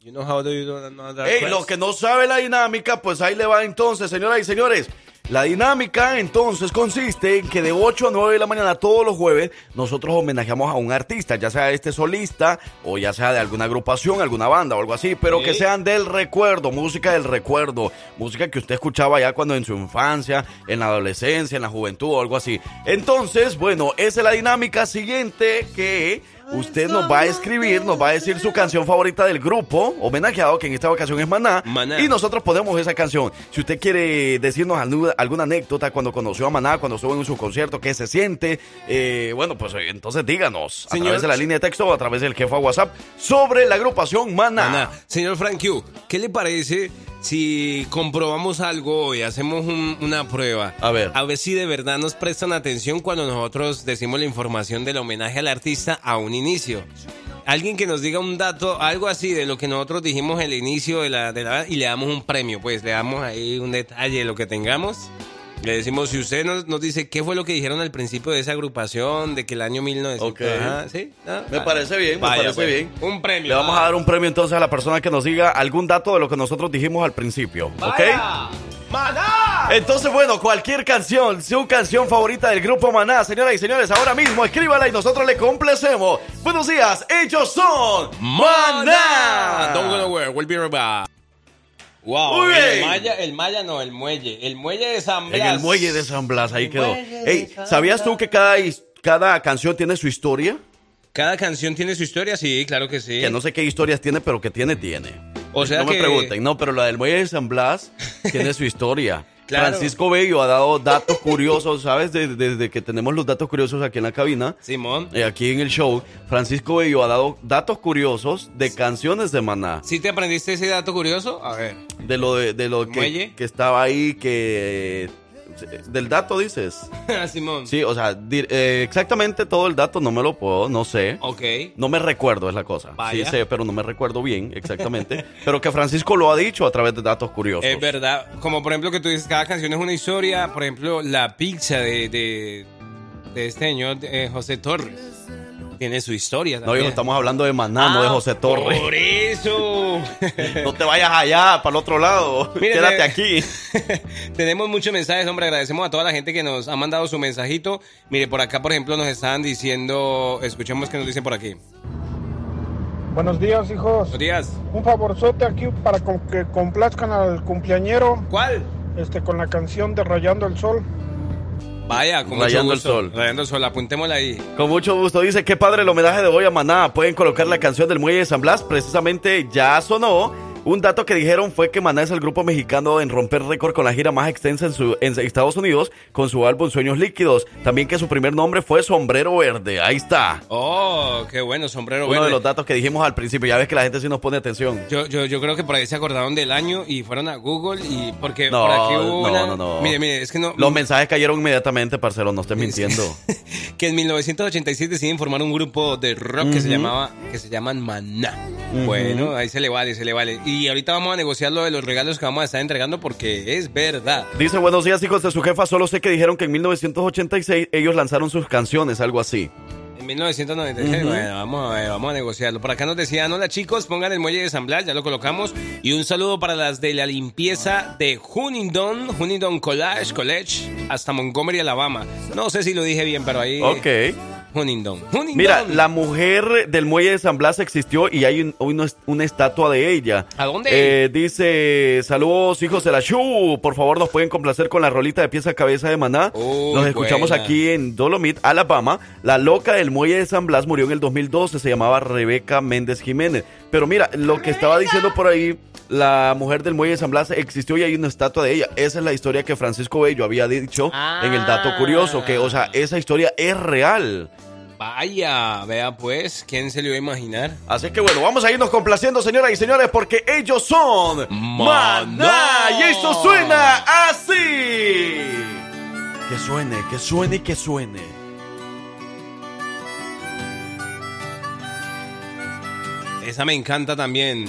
You know how do you do know that Ey, quest? lo que no sabe la dinámica, pues ahí le va entonces, señoras y señores. La dinámica entonces consiste en que de 8 a 9 de la mañana todos los jueves nosotros homenajeamos a un artista, ya sea este solista o ya sea de alguna agrupación, alguna banda o algo así, pero que sean del recuerdo, música del recuerdo, música que usted escuchaba ya cuando en su infancia, en la adolescencia, en la juventud o algo así. Entonces, bueno, esa es la dinámica siguiente que usted nos va a escribir, nos va a decir su canción favorita del grupo homenajeado, que en esta ocasión es Maná, Maná. y nosotros ponemos esa canción. Si usted quiere decirnos alguna, alguna anécdota cuando conoció a Maná, cuando estuvo en su concierto, qué se siente, eh, bueno, pues eh, entonces díganos a Señor- través de la línea de texto o a través del jefa WhatsApp sobre la agrupación Maná. Ana, señor Frank Q, ¿qué le parece si comprobamos algo y hacemos un- una prueba? A ver. A ver si de verdad nos prestan atención cuando nosotros decimos la información del homenaje al artista a un inicio. Alguien que nos diga un dato, algo así de lo que nosotros dijimos al inicio de la, de la y le damos un premio, pues le damos ahí un detalle de lo que tengamos. Le decimos, si usted nos, nos dice qué fue lo que dijeron al principio de esa agrupación, de que el año 1900... Ok. Ajá, ¿sí? Ah, Me vale. parece bien, me parece pues. bien. Un premio. Le vamos a dar un premio entonces a la persona que nos diga algún dato de lo que nosotros dijimos al principio, ¿ok? Vaya. ¡Maná! Entonces, bueno, cualquier canción, su canción favorita del grupo Maná, señoras y señores, ahora mismo escríbala y nosotros le complacemos. Buenos días, ellos son Maná. Don't go nowhere, we'll be right back. Wow, Muy el maya, el maya no, el muelle. El muelle de San En Blas. el muelle de San Blas, ahí quedó. Ey, ¿sabías tú que cada, cada canción tiene su historia? Cada canción tiene su historia, sí, claro que sí. Que no sé qué historias tiene, pero que tiene, tiene. O sea no que- me pregunten, no, pero la del muelle de San Blas tiene su historia. Claro. Francisco Bello ha dado datos curiosos, ¿sabes? Desde, desde que tenemos los datos curiosos aquí en la cabina, Simón. eh, aquí en el show, Francisco Bello ha dado datos curiosos de canciones de Maná. ¿Sí te aprendiste ese dato curioso? A ver. De lo, de, de lo que, que estaba ahí, que... Del dato dices. Simón. Sí, o sea, eh, exactamente todo el dato no me lo puedo, no sé. Ok. No me recuerdo, es la cosa. Vaya. Sí sé, pero no me recuerdo bien exactamente. pero que Francisco lo ha dicho a través de datos curiosos. Es verdad. Como por ejemplo que tú dices, cada canción es una historia. Por ejemplo, la pizza de, de, de este señor eh, José Torres. Tiene su historia No, también. hijo, estamos hablando de Maná, no de Ah, José Torres. Por eso. No te vayas allá, para el otro lado. Quédate aquí. Tenemos muchos mensajes, hombre. Agradecemos a toda la gente que nos ha mandado su mensajito. Mire, por acá, por ejemplo, nos estaban diciendo. Escuchemos qué nos dicen por aquí. Buenos días, hijos. Buenos días. Un favorzote aquí para que complazcan al cumpleañero ¿Cuál? este, con la canción de Rayando el Sol. Vaya, con Rayando el mucho gusto. sol. Rayando el sol. Apuntémosla ahí. Con mucho gusto. Dice, qué padre el homenaje de hoy a Maná. Pueden colocar la canción del Muelle de San Blas. Precisamente ya sonó. Un dato que dijeron fue que Maná es el grupo mexicano en romper récord con la gira más extensa en, su, en Estados Unidos con su álbum Sueños Líquidos. También que su primer nombre fue Sombrero Verde. Ahí está. Oh, qué bueno, sombrero Uno verde. de los datos que dijimos al principio. Ya ves que la gente sí nos pone atención. Yo, yo, yo creo que por ahí se acordaron del año y fueron a Google y porque No, por aquí hubo no, una- no, no. Mire, mire, es que no... Los mensajes cayeron inmediatamente, parcero. No estés mintiendo. que en 1986 deciden formar un grupo de rock que se llamaba que se llaman Maná. Bueno, ahí se le vale, se le vale. Y ahorita vamos a negociar lo de los regalos que vamos a estar entregando porque es verdad. Dice, buenos días hijos de su jefa, solo sé que dijeron que en 1986 ellos lanzaron sus canciones, algo así. En 1996, bueno, vamos a ver, vamos a negociarlo. Por acá nos decían, hola chicos, pongan el muelle de San Blas, ya lo colocamos. Y un saludo para las de la limpieza de Huntingdon, Huntingdon College, College, hasta Montgomery, Alabama. No sé si lo dije bien, pero ahí... Ok. Huntingdon. Huntingdon. Mira, la mujer del muelle de San Blas existió y hay un- una, una estatua de ella. ¿A dónde? Eh, dice, saludos hijos de la Shu, por favor nos pueden complacer con la rolita de pieza a cabeza de maná. Nos escuchamos buena. aquí en Dolomit, Alabama. La loca del muelle de San Blas murió en el 2012, se llamaba Rebeca Méndez Jiménez. Pero mira, lo que estaba diciendo por ahí, la mujer del muelle de San Blas existió y hay una estatua de ella. Esa es la historia que Francisco Bello había dicho en el dato curioso, que, o sea, esa historia es real. Vaya, vea pues, ¿quién se le iba a imaginar? Así que bueno, vamos a irnos complaciendo, señoras y señores, porque ellos son Maná. Y esto suena así. Que suene, que suene y que suene. Esa me encanta también.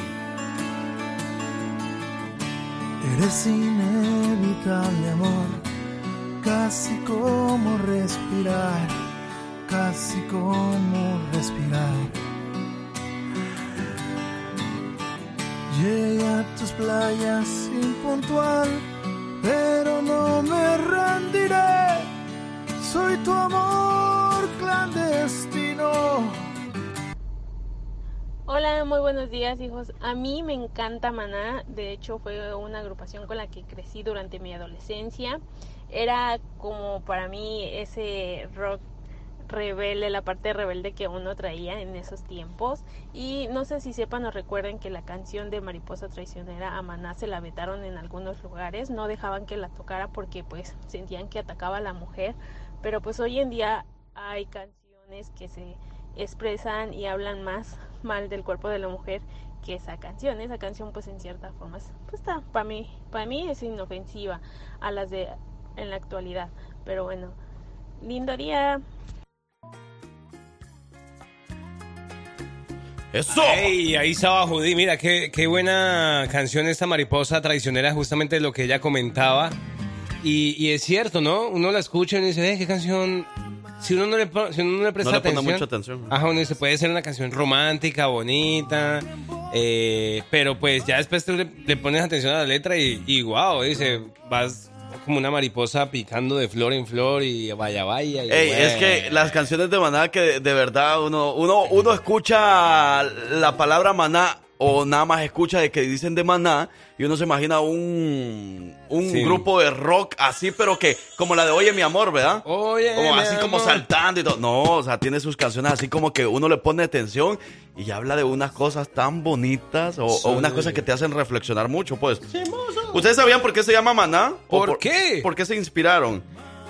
Eres inevitable, amor, casi como respirar, casi como respirar. Llegué a tus playas impuntual, pero no me rendiré. Soy tu amor clandestino. Hola, muy buenos días hijos. A mí me encanta Maná, de hecho fue una agrupación con la que crecí durante mi adolescencia. Era como para mí ese rock rebelde, la parte rebelde que uno traía en esos tiempos. Y no sé si sepan o recuerden que la canción de Mariposa Traicionera a Maná se la vetaron en algunos lugares, no dejaban que la tocara porque pues sentían que atacaba a la mujer. Pero pues hoy en día hay canciones que se expresan y hablan más mal del cuerpo de la mujer que esa canción. Esa canción pues en cierta forma es- pues está para mí, para mí es inofensiva a las de en la actualidad. Pero bueno, lindo día. Eso. Ey, ahí estaba Judy. Mira, qué, qué buena canción esta mariposa traicionera, justamente lo que ella comentaba. Y, y es cierto, ¿no? Uno la escucha y uno dice, eh, qué canción. Si uno no le, si uno no le presta No le pone atención. mucha atención. Ajá, uno dice, puede ser una canción romántica, bonita. eh, pero pues ya después tú le, le pones atención a la letra y, y wow, dice, vas como una mariposa picando de flor en flor y vaya, vaya. y Ey, es que las canciones de Maná que de, de verdad uno, uno, uno escucha la palabra Maná o nada más escucha de que dicen de Maná y uno se imagina un, un Sí. grupo de rock así, pero que como la de Oye mi amor, ¿verdad? Oye, como así como saltando y todo. No, o sea, tiene sus canciones así como que uno le pone atención y habla de unas cosas tan bonitas o, o unas cosas que te hacen reflexionar mucho, pues. ¿Ustedes sabían por qué se llama maná? ¿O ¿Por qué? ¿Por qué se inspiraron?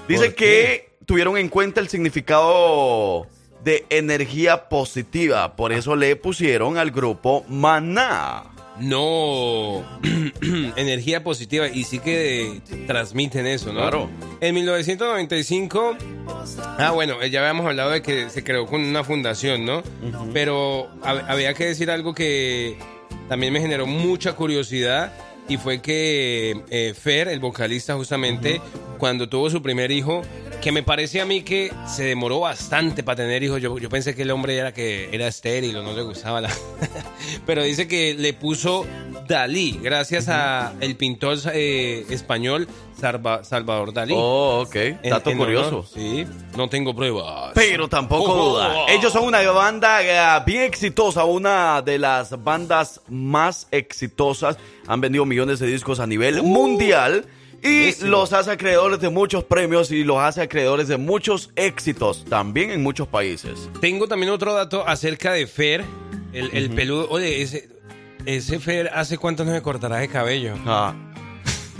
Dice ¿Por que tuvieron en cuenta el significado de energía positiva, por eso le pusieron al grupo maná. No, energía positiva y sí que transmiten eso, ¿no? Claro. En 1995, ah bueno, ya habíamos hablado de que se creó con una fundación, ¿no? Pero hab- había que decir algo que también me generó mucha curiosidad y fue que eh, Fer, el vocalista justamente, cuando tuvo su primer hijo, que me parece a mí que se demoró bastante para tener hijos. Yo, yo pensé que el hombre era que era estéril o no le gustaba la... Pero dice que le puso Dalí, gracias a el pintor eh, español Salva- Salvador Dalí. Oh, ok. Dato en curioso. honor, sí, no tengo pruebas. Pero tampoco Oh. duda. Ellos son una banda eh, bien exitosa, una de las bandas más exitosas. Han vendido millones de discos a nivel mundial. Y los hace acreedores de muchos premios y los hace acreedores de muchos éxitos, también en muchos países. Tengo también otro dato acerca de Fer, el, el peludo. Oye, ese, ese Fer, ¿hace cuánto no se cortará de cabello? Ah,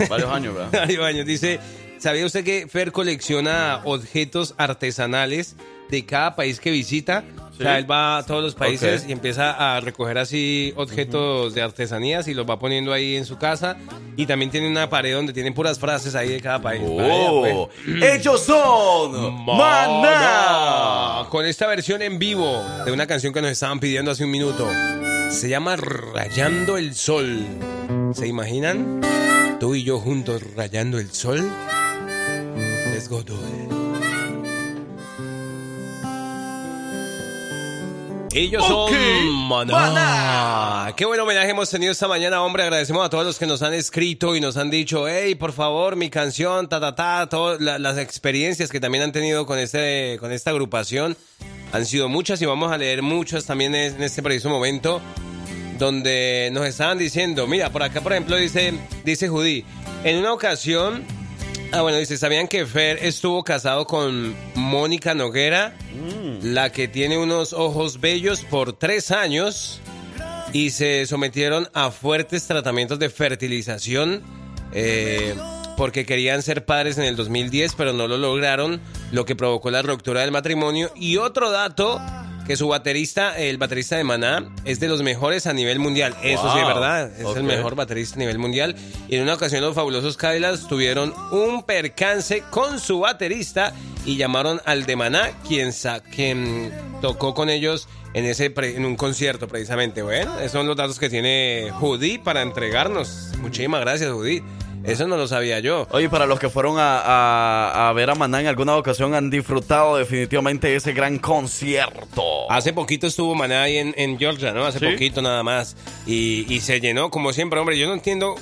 varios años, ¿verdad? Varios años. Dice, ¿sabía usted que Fer colecciona objetos artesanales de cada país que visita? O sea, Sí. él va a todos los países y empieza a recoger así objetos de artesanías y los va poniendo ahí en su casa. Y también tiene una pared donde tiene puras frases ahí de cada país. Oh, pues. ellos son. Maná. Con esta versión en vivo de una canción que nos estaban pidiendo hace un minuto. Se llama Rayando el Sol. ¿Se imaginan? Tú y yo juntos rayando el sol. Let's go do it. Ellos Ok, son Maná. Maná. Qué buen homenaje hemos tenido esta mañana, hombre. Agradecemos a todos los que nos han escrito y nos han dicho, hey, por favor, mi canción, ta, ta, ta, todas la- las experiencias que también han tenido con, este, con esta agrupación. Han sido muchas y vamos a leer muchas también en en este preciso momento donde nos estaban diciendo, mira, por acá por ejemplo dice, dice Judy, en una ocasión, ah bueno, dice, ¿sabían que Fer estuvo casado con Mónica Noguera, la que tiene unos ojos bellos por tres años y se sometieron a fuertes tratamientos de fertilización? eh, porque querían ser padres en el 2010, pero no lo lograron, lo que provocó la ruptura del matrimonio. Y otro dato, que su baterista, el baterista de Maná, es de los mejores a nivel mundial. Eso sí es verdad, es el mejor baterista a nivel mundial. Y en una ocasión los fabulosos Cadillacs tuvieron un percance con su baterista y llamaron al de Maná, quien, sa- quien tocó con ellos en, ese pre- en un concierto precisamente. Bueno, esos son los datos que tiene Judy para entregarnos. Muchísimas gracias, Judy. Eso no lo sabía yo. Oye, para los que fueron a, a- a ver a Maná en alguna ocasión han disfrutado definitivamente ese gran concierto. Hace poquito estuvo Maná ahí en, en Georgia, ¿no? Hace ¿Sí? poquito nada más. Y, y se llenó, como siempre, hombre. Yo no entiendo,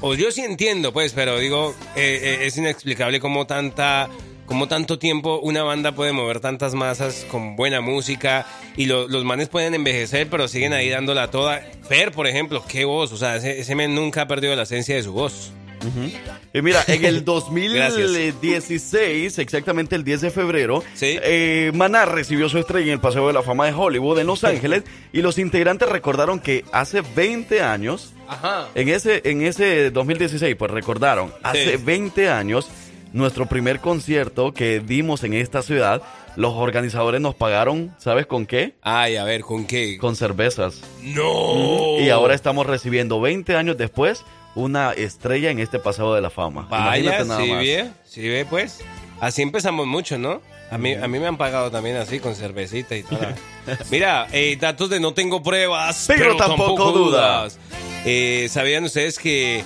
o yo sí entiendo, pues, pero digo, eh, eh, es inexplicable cómo tanta. Cómo tanto tiempo una banda puede mover tantas masas con buena música y lo- los manes pueden envejecer, pero siguen ahí dándola toda. Fer, por ejemplo, qué voz. O sea, ese, ese men nunca ha perdido la esencia de su voz. Y mira, en el 2016, exactamente el 10 de febrero, Sí. eh, Maná recibió su estrella en el Paseo de la Fama de Hollywood en Los Ángeles y los integrantes recordaron que hace 20 años, Ajá. en ese, en ese 2016, pues recordaron, hace Sí. 20 años, nuestro primer concierto que dimos en esta ciudad, los organizadores nos pagaron, ¿sabes con qué? Ay, a ver, ¿con qué? Con cervezas. ¡No! Y ahora estamos recibiendo 20 años después una estrella en este Paseo de la Fama. Vaya, nada sí más. ve, sí ve, pues. Así empezamos mucho, ¿no? A mí, a mí me han pagado también así, con cervecita y todo. Mira, eh, datos de no tengo pruebas, Pero pero, tampoco tampoco, duda. dudas. Eh, ¿Sabían ustedes que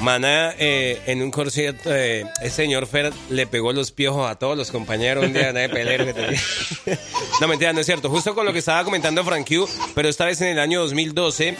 Maná eh, en un concierto, eh, el señor Fer le pegó los piojos a todos los compañeros un día de pelero que tenía? no, mentira, no es cierto. Justo con lo que estaba comentando Frank Q, pero esta vez en el año 2012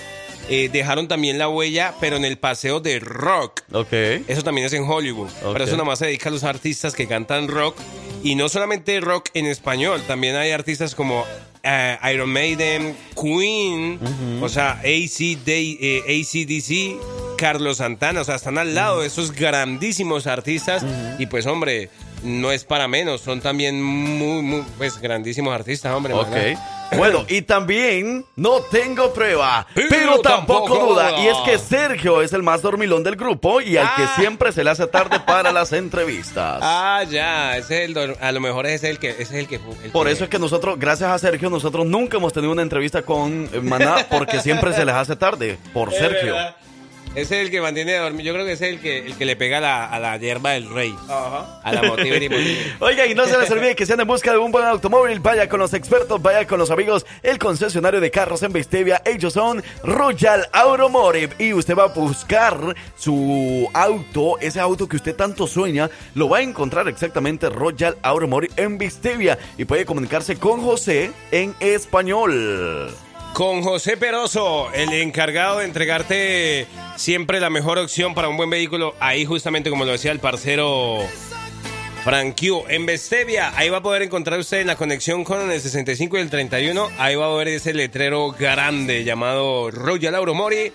eh, dejaron también la huella, pero en el paseo de rock. Ok. Eso también es en Hollywood. Ok. Pero eso nada más se dedica a los artistas que cantan rock. Y no solamente rock en español, también hay artistas como eh, Iron Maiden, Queen, o sea, AC, eh, ACDC, Carlos Santana. O sea, están al lado de esos grandísimos artistas. Y pues, hombre, no es para menos. Son también muy, muy, pues, grandísimos artistas, hombre. Ok. ¿verdad? Bueno, y también no tengo prueba, Pero pero tampoco tampoco duda. duda. Y es que Sergio es el más dormilón del grupo y al Ah. que siempre se le hace tarde para las entrevistas. Ah, ya, ese es el a lo mejor ese es el que ese es el que el Por que- eso es que nosotros, gracias a Sergio, nosotros nunca hemos tenido una entrevista con Maná porque siempre se les hace tarde por Es Sergio. verdad. Ese es el que mantiene a dormir. Yo creo que ese es el que, el que le pega a la, a la hierba del rey. A la motiveri. Oiga, y no se les olvide que si andan en busca de un buen automóvil, vaya con los expertos, vaya con los amigos, el concesionario de carros en Vestevia. Ellos son Royal Automotive. Y usted va a buscar su auto, ese auto que usted tanto sueña, lo va a encontrar exactamente Royal Automotive en Vestevia. Y puede comunicarse con José en español. Con José Peroso, el encargado de entregarte siempre la mejor opción para un buen vehículo. Ahí justamente como lo decía el parcero Frank Q. En Vestevia, ahí va a poder encontrar usted en la conexión con el 65 y el 31. Ahí va a ver ese letrero grande llamado Royal Auromori.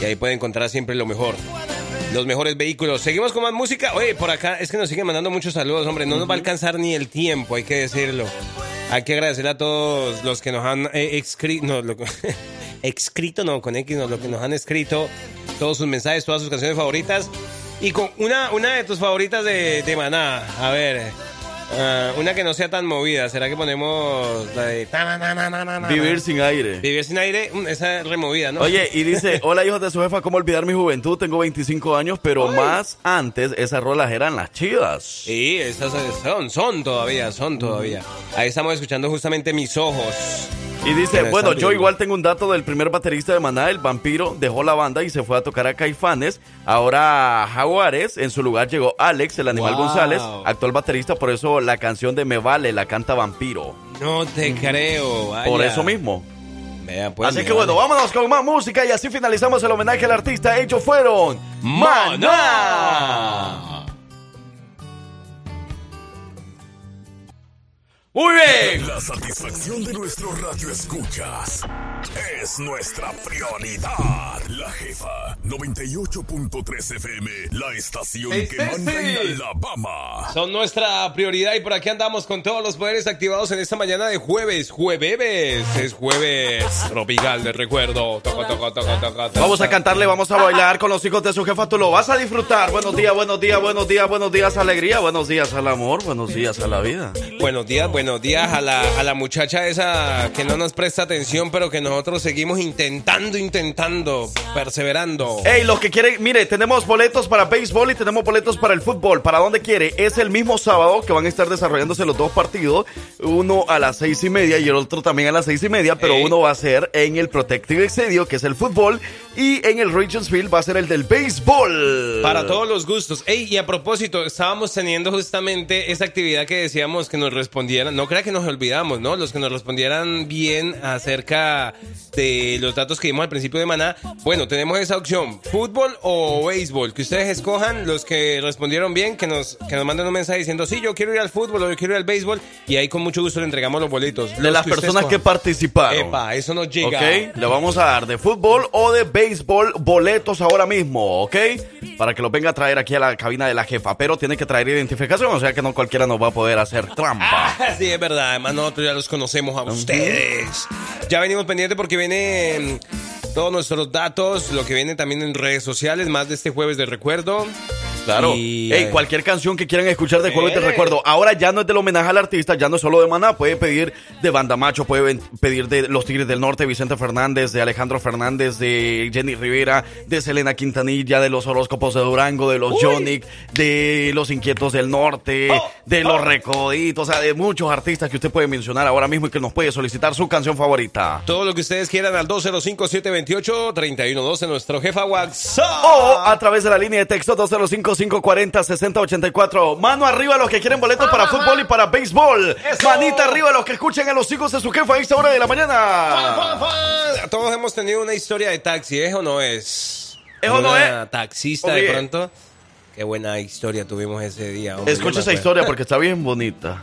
Y ahí puede encontrar siempre lo mejor. Los mejores vehículos. Seguimos con más música. Oye, por acá es que nos siguen mandando muchos saludos, hombre. No nos va a alcanzar ni el tiempo, hay que decirlo. Hay que agradecerle a todos los que nos han eh, escrito. No, lo- escrito, no, con X, no, lo que nos han escrito. Todos sus mensajes, todas sus canciones favoritas. Y con una, una de tus favoritas de, de Maná. A ver. Ah, una que no sea tan movida. ¿Será que ponemos la de. Vivir sin aire. Vivir sin aire? Mm, Esa es removida, ¿no? Oye, y dice, hola hijos de su jefa, ¿cómo olvidar mi juventud? Tengo 25 años, pero más antes esas rolas eran las chidas. Sí, esas son, son todavía, son todavía. Ahí estamos escuchando justamente mis ojos. Y dice, bueno, yo igual tengo un dato del primer baterista de Maná, el vampiro, dejó la banda y se fue a tocar a Caifanes. Ahora Jaguares, en su lugar llegó Alex, el animal Wow. González, actual baterista, por eso la canción de Me Vale la canta Vampiro. No te creo. vaya. Por eso mismo. Vea, pues, así que bueno, vámonos con más música y así finalizamos el homenaje al artista. Ellos fueron Maná. Muy bien. La satisfacción de nuestro radio escuchas es nuestra prioridad. La jefa 98.3 FM, la estación Sí, que sí, manda sí. en Alabama. Son nuestra prioridad y por aquí andamos con todos los poderes activados en esta mañana de jueves. Jueves. Es jueves tropical de recuerdo. Toco, toco, toco, toco, toco. Vamos a cantarle, vamos a bailar con los hijos de su jefa. Tú lo vas a disfrutar. Buenos días, buenos días, buenos días, buenos días, alegría. Buenos días al amor, buenos días a la vida. Buenos días, buenos días a la, a la muchacha esa que no nos presta atención, pero que nosotros seguimos intentando, intentando, perseverando. Hey, los que quieren, mire, tenemos boletos para béisbol y tenemos boletos para el fútbol. ¿Para dónde quiere? Es el mismo sábado que van a estar desarrollándose los dos partidos. Uno a las seis y media y el otro también a las seis y media, pero uno va a ser en el Protective Excedio, que es el fútbol, y en el Regions Field va a ser el del béisbol. Para todos los gustos. Ey, y a propósito, estábamos teniendo justamente esa actividad que decíamos que nos respondieran. No crea que nos olvidamos, ¿no? Los que nos respondieran bien acerca de los datos que dimos al principio de Maná. Bueno, tenemos esa opción: fútbol o béisbol. Que ustedes escojan los que respondieron bien, que nos, que nos manden un mensaje diciendo, sí, yo quiero ir al fútbol o yo quiero ir al béisbol. Y ahí con mucho gusto le entregamos los boletos. De Los las que personas que participaron. Epa, eso nos llega. Ok, le vamos a dar de fútbol o de béisbol boletos ahora mismo, ¿ok? Para que lo venga a traer aquí a la cabina de la jefa, pero tiene que traer identificación, o sea que no cualquiera nos va a poder hacer trampa. Sí, es verdad. Además, nosotros ya los conocemos a ustedes. Ya venimos pendientes porque vienen todos nuestros datos, lo que viene también en redes sociales, más de este jueves de recuerdo. Claro. Y, Ey, eh, cualquier canción que quieran escuchar de jueves te recuerdo. Ahora ya no es del homenaje al artista, ya no es solo de Maná. Puede pedir de Banda Macho, puede pedir de Los Tigres del Norte, Vicente Fernández, de Alejandro Fernández, de Jenny Rivera, de Selena Quintanilla, de los horóscopos de Durango, de los Yonic, de los Inquietos del Norte, Oh, de los Recoditos, o sea, de muchos artistas que usted puede mencionar ahora mismo y que nos puede solicitar su canción favorita. Todo lo que ustedes quieran al 205-728-3112, nuestro jefa WhatsApp. O a través de la línea de texto 205-540-6084. Mano arriba a los que quieren boletos para fútbol y para béisbol. Manita arriba a los que escuchen a los hijos de su jefa a esta hora de la mañana. Todos hemos tenido una historia de taxi, ¿es o no es? ¿Es o no Una es? taxista Oye. de pronto. Qué buena historia tuvimos ese día. Escucha esa historia porque está bien bonita.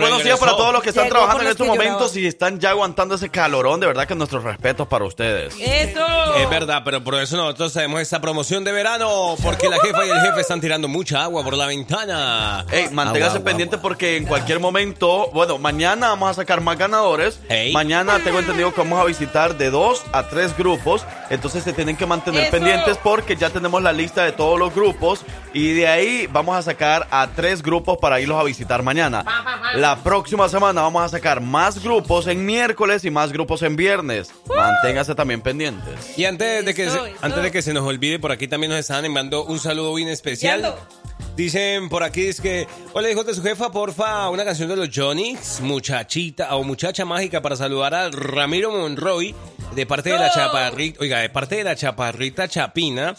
Buenos días para todos los que están Llegó trabajando en estos momentos y están ya aguantando ese calorón. De verdad que nuestros respetos para ustedes. ¡Eso! Es verdad, pero por eso nosotros tenemos esta promoción de verano, porque la jefa y el jefe están tirando mucha agua por la ventana. Hey, manténgase Agua, pendiente agua. porque en cualquier momento, bueno, mañana vamos a sacar más ganadores. Hey. Mañana tengo entendido que vamos a visitar de dos a tres grupos. Entonces se tienen que mantener ¡Eso! pendientes porque ya tenemos la lista de todos los grupos. Y de ahí vamos a sacar a tres grupos para irlos a visitar mañana. La próxima semana vamos a sacar más grupos en miércoles y más grupos en viernes. Manténgase también pendientes. Y antes de, que se, antes de que se nos olvide, por aquí también nos están enviando un saludo bien especial. Dicen por aquí, es que, hola hijos de su jefa, porfa, una canción de los Jonix, muchachita o muchacha mágica para saludar a Ramiro Monroy de parte de la chaparrita, oiga, de parte de la chaparrita Chapina,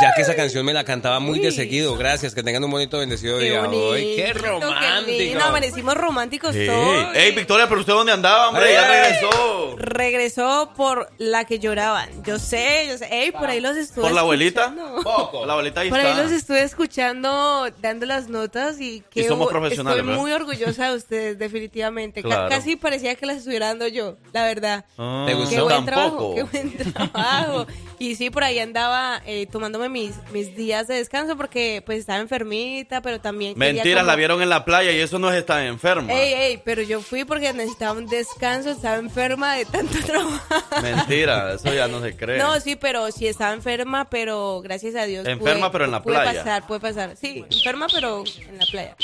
ya que esa canción me la cantaba muy de seguido. Gracias, que tengan un bonito bendecido ¡Qué día bonito! hoy. ¡Qué romántico! lindo! amanecimos románticos Hey, todos. hey, Victoria, pero usted dónde andaba, hombre, ya regresó. Regresó por la que lloraban. Yo sé, yo sé. Ey, por ahí los estuve ¿Por la abuelita? Poco. La abuelita ahí Por ahí está. los estuve escuchando, dando las notas y que Y somos profesionales, estoy ¿verdad? muy orgullosa de ustedes, definitivamente. Claro. casi parecía que las estuviera dando yo, la verdad. Ah, ¿Te gustó? Trabajo, qué buen trabajo. Y sí, por ahí andaba eh, tomándome mis, mis días de descanso porque pues estaba enfermita, pero también Mentiras, como- la vieron en la playa y eso no es estar enferma. Ey, ey, pero yo fui porque necesitaba un descanso, estaba enferma de tanto trabajo. Mentira, eso ya no se cree. No, sí, pero sí estaba enferma, pero gracias a Dios. Enferma, pude- pero en la puede playa. pasar, puede pasar. Sí, enferma, pero en la playa.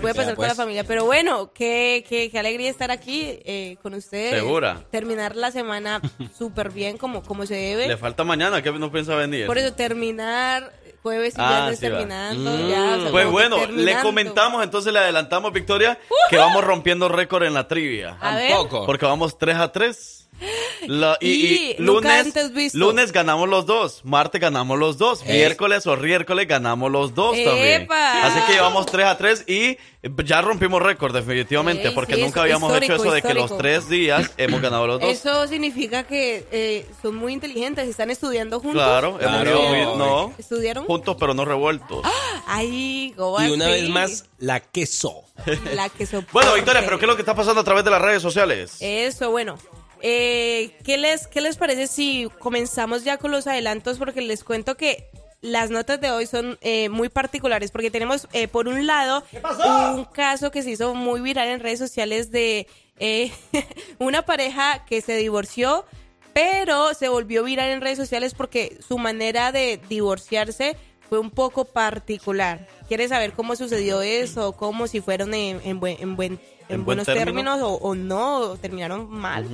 Puede pasar Ya, con la pues. familia. Pero bueno, qué, qué, qué alegría estar aquí eh, con ustedes. ¿Segura? Terminar la semana súper bien, como, como se debe. Le falta mañana, ¿qué no piensa venir? Por eso terminar jueves y Ah, viernes sí terminando. Mm. ya, o sea, Pues que bueno, le comentamos, entonces le adelantamos, Victoria, que vamos rompiendo récord en la trivia. A ver. Tampoco. Porque vamos 3 a 3. La- y, y Y nunca lunes, antes visto. lunes ganamos los dos, martes ganamos los dos, miércoles o miércoles ganamos los dos también. Así que llevamos 3 a 3 y ya rompimos récord definitivamente, Ey, porque sí, nunca habíamos hecho histórico, eso de que los tres días hemos ganado los dos. Eso significa que eh, son muy inteligentes, están estudiando juntos. Claro, hemos Claro. no, ¿Estudiaron? juntos pero no revueltos. Ay, ¿cómo Y una vez más, la queso. La que soporte. Bueno, Victoria, pero ¿qué es lo que está pasando a través de las redes sociales? Eso, bueno. Eh, ¿qué, les, ¿Qué les parece si comenzamos ya con los adelantos? Porque les cuento que las notas de hoy son eh, muy particulares porque tenemos, eh, por un lado, un caso que se hizo muy viral en redes sociales de eh, una pareja que se divorció, pero se volvió viral en redes sociales porque su manera de divorciarse fue un poco particular. ¿Quieres saber cómo sucedió eso? ¿Cómo si fueron en, en buen, en buen- en ¿En buen buenos término? términos o, o no, o terminaron mal?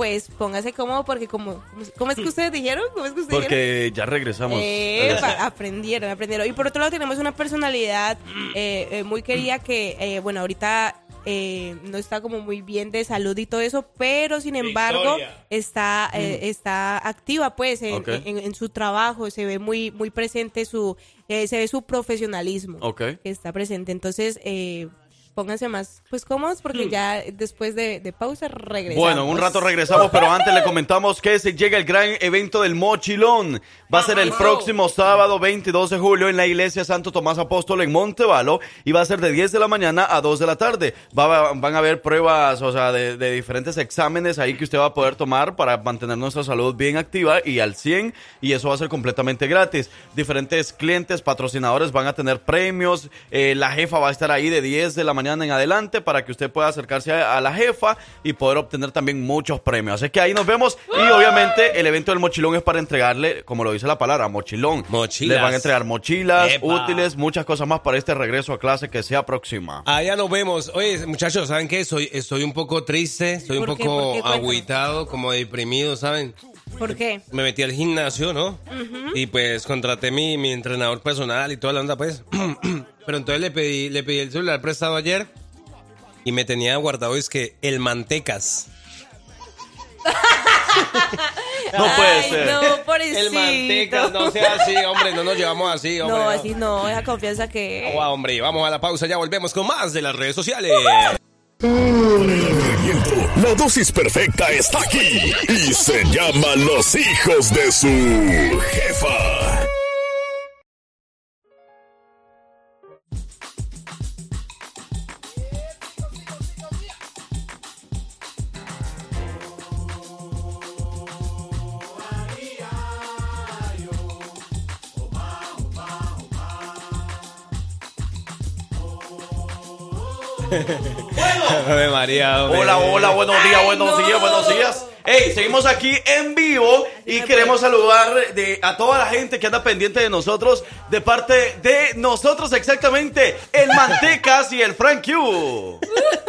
Pues póngase cómodo porque como... ¿Cómo es que ustedes dijeron? ¿Cómo es que ustedes dijeron? Porque ya regresamos. Aprendieron, aprendieron. Y por otro lado tenemos una personalidad eh, eh, muy querida que, eh, bueno, ahorita eh, no está como muy bien de salud y todo eso, pero sin embargo está, eh, está activa pues en, Ok. en- en su trabajo, se ve muy, muy presente su, eh, se ve su profesionalismo Ok. que está presente. Entonces, eh, pónganse más pues cómodos porque ya después de, de pausa regresamos. Bueno, en un rato regresamos, pero antes le comentamos que se llega el gran evento del Mochilón. Va a ser el próximo sábado 22 de julio en la iglesia Santo Tomás Apóstol en Montevalo y va a ser de 10 de la mañana a 2 de la tarde. Va- van a haber pruebas, o sea, de, de diferentes exámenes ahí que usted va a poder tomar para mantener nuestra salud bien activa y al 100 y eso va a ser completamente gratis. Diferentes clientes, patrocinadores van a tener premios. eh, la jefa va a estar ahí de 10 de la mañana en adelante para que usted pueda acercarse a, a la jefa y poder obtener también muchos premios. Así que ahí nos vemos y obviamente el evento del mochilón es para entregarle, como lo dice la palabra, mochilón. Mochilas. Le van a entregar mochilas, Epa. útiles, muchas cosas más para este regreso a clase que se aproxima. Allá nos vemos. Oye, muchachos, ¿saben qué? Soy, estoy un poco triste, estoy un poco agüitado, como deprimido, ¿saben? ¿Por qué? Me metí al gimnasio, ¿no? Y pues contraté mi, mi entrenador personal y toda la onda, pues. Pero entonces le pedí, le pedí el celular prestado ayer y me tenía guardado, es que el mantecas. No puede Ay, ser. No, pobrecito. El mantecas, no sea así, hombre, no nos llevamos así, hombre. No, así no, esa confianza que... Ah, hombre, vamos a la pausa, ya volvemos con más de las redes sociales. Viento, La dosis perfecta está aquí y se llama Los hijos de su jefa. María. Hola, hola, buenos días, buenos no. días, buenos días. Hey, seguimos aquí en vivo y queremos saludar de, a toda la gente que anda pendiente de nosotros, de parte de nosotros exactamente, el Mantecas y el Frank Q.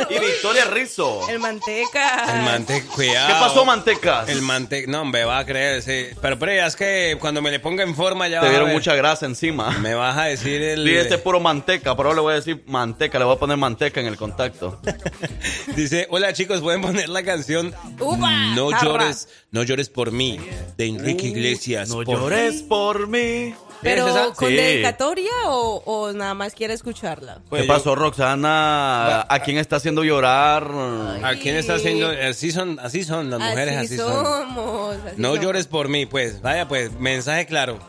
Y Victoria Rizzo. El manteca. El mante, cuidado. ¿Qué pasó, Mantecas? El mante, no, me va a creer, sí. Pero, pero ya es que cuando me le ponga en forma ya Te dieron mucha grasa encima. Me vas a decir el... Dile este es puro manteca, pero ahora le voy a decir manteca, le voy a poner manteca en el contacto. Dice, hola chicos, pueden poner la canción No jarra. llores, no llores por mí, de Enrique Iglesias. No por llores por mí. Pero, ¿Tienes esa? ¿con Sí. dedicatoria o, o nada más quiere escucharla? Pues ¿Qué yo- pasó, Roxana? ¿A quién está haciendo llorar? ¿A quién está haciendo? Así son, así son las mujeres, así, así son. somos. así No somos. llores por mí, pues. Vaya, pues, mensaje claro.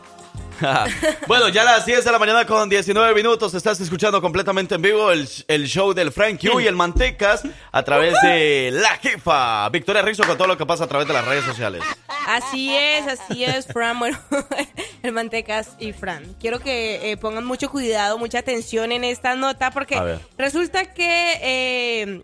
bueno, ya a las 10 de la mañana con 19 minutos estás escuchando completamente en vivo el, el show del Frank Q y el Mantecas a través de la jefa Victoria Rizzo con todo lo que pasa a través de las redes sociales. Así es, así es, Fran. Bueno, el Mantecas y Fran. Quiero que eh, pongan mucho cuidado, mucha atención en esta nota porque resulta que, eh,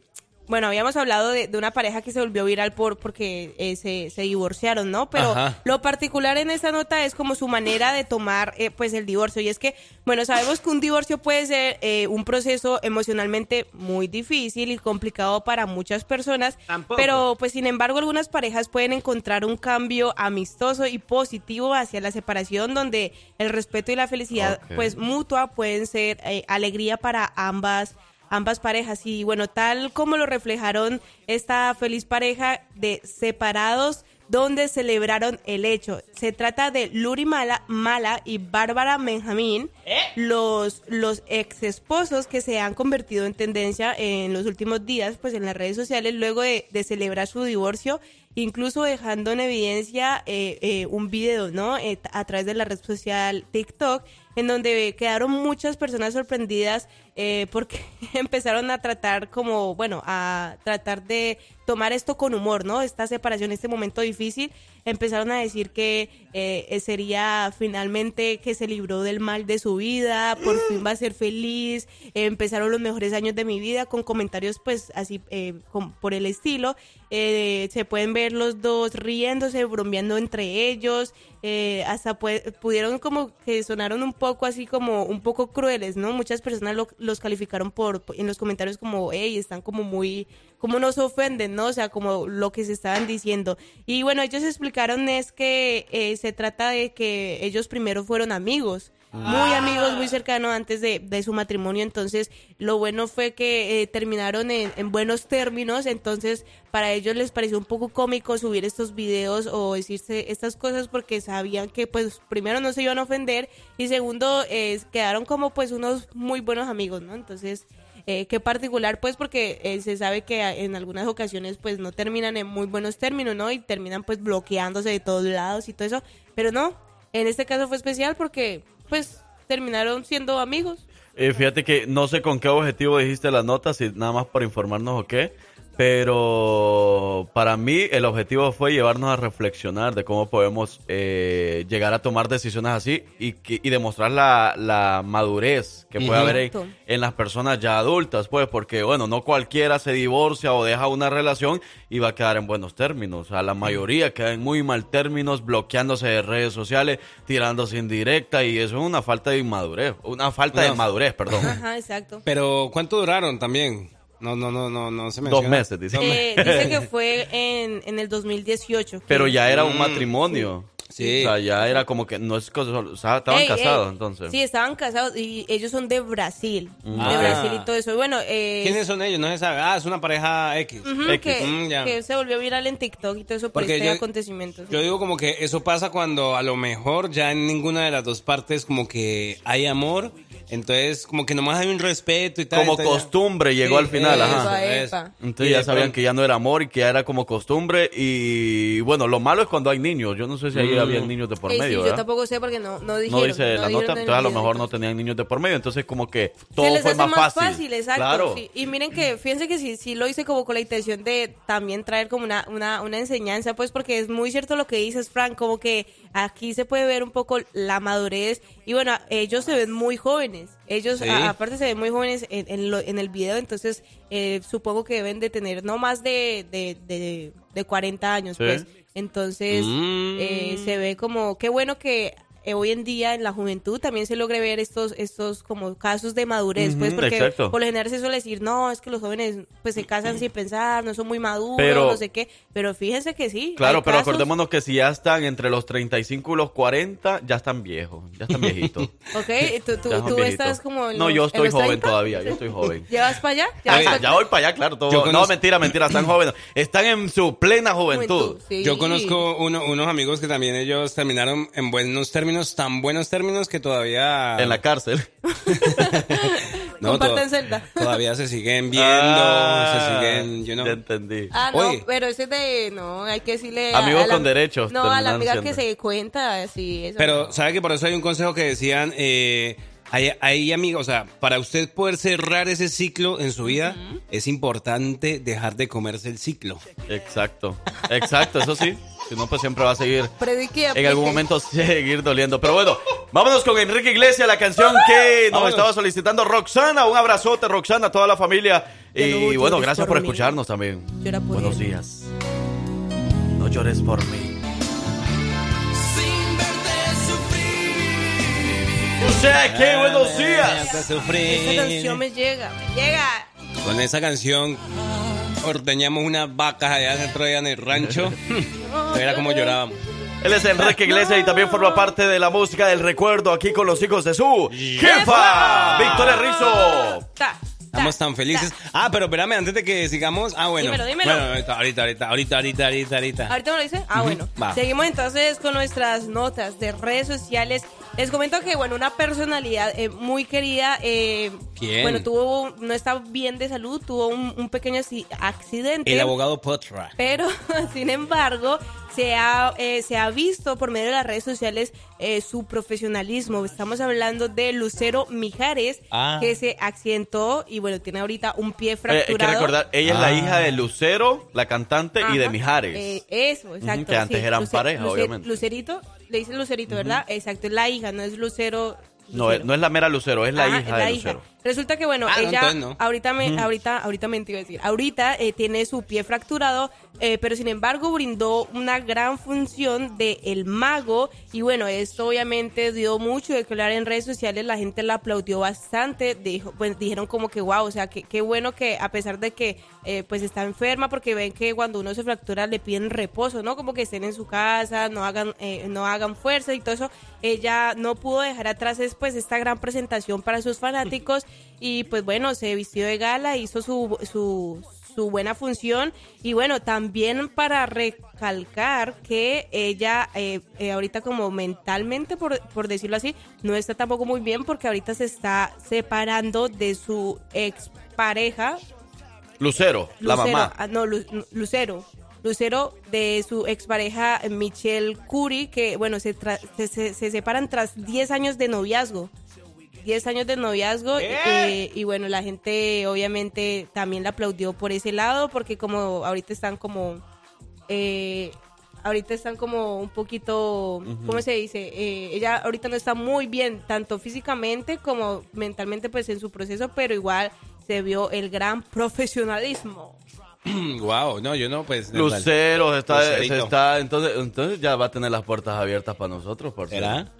bueno, habíamos hablado de, de una pareja que se volvió viral por porque eh, se, se divorciaron, ¿no? Pero Ajá. lo particular en esta nota es como su manera de tomar, eh, pues, el divorcio. Y es que, bueno, sabemos que un divorcio puede ser eh, un proceso emocionalmente muy difícil y complicado para muchas personas. Pero, pues, sin embargo, algunas parejas pueden encontrar un cambio amistoso y positivo hacia la separación, donde el respeto y la felicidad, pues, mutua pueden ser eh, alegría para ambas ambas parejas. Y bueno tal como lo reflejaron esta feliz pareja de separados donde celebraron el hecho. Se trata de Luri Mala, Mala y Bárbara Benjamín los los ex esposos que se han convertido en tendencia en los últimos días pues en las redes sociales luego de, de celebrar su divorcio incluso dejando en evidencia eh, eh, un video, ¿no? Eh, a través de la red social TikTok, en donde quedaron muchas personas sorprendidas eh, porque empezaron a tratar como, bueno, a tratar de tomar esto con humor, ¿no? Esta separación, este momento difícil, empezaron a decir que eh, sería finalmente que se libró del mal de su vida, por fin va a ser feliz, empezaron los mejores años de mi vida, con comentarios pues así eh, por el estilo. Se pueden ver los dos riéndose, bromeando entre ellos, hasta pue- pudieron como que sonaron un poco así como un poco crueles, ¿no? Muchas personas lo- los calificaron por en los comentarios como, hey, están como muy, como nos ofenden, ¿no? O sea, como lo que se estaban diciendo. Y bueno, ellos explicaron es que eh, se trata de que ellos primero fueron amigos. Muy amigos, muy cercanos antes de, de su matrimonio. Entonces, lo bueno fue que eh, terminaron en, en buenos términos. Entonces, para ellos les pareció un poco cómico subir estos videos o decirse estas cosas porque sabían que, pues, primero no se iban a ofender y segundo, eh, quedaron como, pues, unos muy buenos amigos, ¿no? Entonces, eh, qué particular, pues, porque eh, se sabe que en algunas ocasiones, pues, no terminan en muy buenos términos, ¿no? Y terminan, pues, bloqueándose de todos lados y todo eso. Pero no, en este caso fue especial porque, pues, terminaron siendo amigos. Eh, fíjate que no sé con qué objetivo dijiste las notas, si nada más para informarnos o qué, pero para mí el objetivo fue llevarnos a reflexionar de cómo podemos eh, llegar a tomar decisiones así y, que- y demostrar la, la madurez que puede haber en, en las personas ya adultas, pues, porque bueno, no cualquiera se divorcia o deja una relación y va a quedar en buenos términos. O sea, la mayoría queda en muy mal términos, bloqueándose de redes sociales, tirándose indirecta y eso es una falta de inmadurez, una falta de madurez, perdón. Ajá, exacto. Pero, ¿cuánto duraron también? No, no, no, no, no se Dos menciona. meses, dice. Eh, dice que fue en, en el 2018. que- Pero ya era un Mm. matrimonio. Sí. O sea, ya era como que no es cosa, o sea, estaban Ey, casados ey. entonces. Sí, estaban casados y ellos son de Brasil. Ah. De Brasil y todo eso. Y bueno, eh, ¿Quiénes son ellos? No se sabe. Ah, es una pareja X. ujú, X. que, Mm, ya. que se volvió viral en TikTok y todo eso por Porque este yo- acontecimiento. Yo digo como que eso pasa cuando a lo mejor ya en ninguna de las dos partes como que hay amor, entonces como que nomás hay un respeto y tal. Como entonces ya- costumbre llegó Sí, al final, eso, ajá. Epa, eso. epa. Entonces Y ya sabían pronto- que ya no era amor y que ya era como costumbre. Y bueno, lo malo es cuando hay niños. Yo no sé si ahí Mm. había niños de por Ey, sí, medio, yo ¿verdad? tampoco sé porque no, no dijeron. No dice la dijeron nota, entonces a lo mejor no tenían niños de por medio. Entonces como que todo se les fue hace más fácil. exacto. Claro. sí. Y miren que, fíjense que sí, sí lo hice como con la intención de también traer como una, una, una enseñanza, pues porque es muy cierto lo que dices, Frank, como que aquí se puede ver un poco la madurez. Y bueno, ellos se ven muy jóvenes. Ellos, Sí. a- aparte, se ven muy jóvenes en, en, lo- en el video, entonces eh, supongo que deben de tener no más de, de, de, de 40 años, Sí. pues. Entonces, Mm. eh, se ve como, qué bueno que eh, hoy en día en la juventud también se logre ver estos estos como casos de madurez, pues porque exacto. por lo general se suele decir, no, es que los jóvenes pues se casan sin pensar, no son muy maduros, Pero- no sé qué, pero fíjense que sí. Claro, pero casos- acordémonos que si ya están entre los 35 y los 40, ya están viejos, ya están viejitos. Ok, tú, tú, estás como en No, los- yo en estoy los joven 30? todavía, yo estoy joven. ¿Llevas para allá? Ya, ¿Llevas pa' ya voy para allá, claro. todo- No, mentira, mentira, están jóvenes. Están en su plena juventud. sí. Yo conozco uno- unos amigos que también ellos terminaron en buenos términos, tan buenos términos que todavía... En la cárcel. Comparten to- celda. Todavía se siguen viendo, Ah, se siguen, you know. Ya entendí. Ah, no, Oye. pero ese de, no, hay que decirle... Amigos a la- con derechos No, a la amiga siendo. que se cuenta, sí, eso Pero, no. ¿sabe que por eso hay un consejo que decían, eh, hay, hay amigos, o sea, para usted poder cerrar ese ciclo en su vida, es importante dejar de comerse el ciclo. Exacto. Exacto, eso sí. Si no, pues siempre va a seguir. Predique y En algún momento seguir doliendo. Pero bueno, vámonos con Enrique Iglesias, la canción que nos Vámonos. estaba solicitando Roxana. Un abrazote, Roxana, a toda la familia. Y bueno, gracias por escucharnos también. Llora por Buenos él. días. No llores por mí. O sea, qué buenos días. Esa canción me llega, me llega. Con esa canción ordeñamos unas vacas allá dentro allá en el rancho. Era como llorábamos. Él es Enrique Iglesias y también forma parte de la música del recuerdo aquí con los hijos de su jefa, Victoria Rizzo. Ta, ta, Estamos tan felices. Ah, pero espérame, antes de que sigamos. Ah, bueno. Dímelo, dímelo. Bueno, ahorita, ahorita, ahorita, ahorita, ahorita, ahorita, ahorita. ¿Ahorita me lo dice? Ah, bueno. va. Seguimos entonces con nuestras notas de redes sociales. Les comento que, bueno, una personalidad eh, muy querida, eh, ¿Quién? bueno, tuvo, no está bien de salud, tuvo un, un pequeño acci- accidente. El abogado Potra. Pero, sin embargo, se ha, eh, se ha visto por medio de las redes sociales eh, su profesionalismo. Estamos hablando de Lucero Mijares, Ah. que se accidentó y, bueno, tiene ahorita un pie Eh, fracturado. hay que recordar, ella es la Ah. hija de Lucero, la cantante, y de. Mijares. Eh, eso, exacto. que antes eran pareja, obviamente. Lucerito, le dicen Lucerito, ¿verdad? Exacto, es la hija, no es Lucero. No, no es la mera Lucero, es la Ajá, hija la de hija. Lucero. Resulta que, bueno, Ah, ella no. ahorita, me, ahorita, ahorita me iba a decir, ahorita eh, tiene su pie fracturado, eh, pero sin embargo brindó una gran función de el mago y bueno, esto obviamente dio mucho de que hablar en redes sociales, la gente la aplaudió bastante, dijo, pues dijeron como que wow, o sea, que qué bueno que a pesar de que eh, pues está enferma, porque ven que cuando uno se fractura le piden reposo, ¿no? Como que estén en su casa, no hagan, eh, no hagan fuerza y todo eso, ella no pudo dejar atrás después esta gran presentación para sus fanáticos y pues bueno, se vistió de gala, hizo su, su, su buena función y bueno, también para recalcar que ella eh, eh, ahorita como mentalmente, por, por decirlo así, no está tampoco muy bien porque ahorita se está separando de su expareja, Lucero, la Lucero, mamá. ah, no, Lu- Lucero. Lucero de su expareja Michelle Curie, que bueno, se, tra- se, se- se separan tras 10 años de noviazgo. 10 años de noviazgo eh, y bueno, la gente obviamente también la aplaudió por ese lado porque como ahorita están como... eh, ahorita están como un poquito, ¿cómo se dice? Eh, ella ahorita no está muy bien, tanto físicamente como mentalmente pues en su proceso, pero igual se vio el gran profesionalismo. wow, no, yo no, pues. Lucero se está, se está entonces, entonces ya va a tener las puertas abiertas para nosotros, por ¿Será? cierto.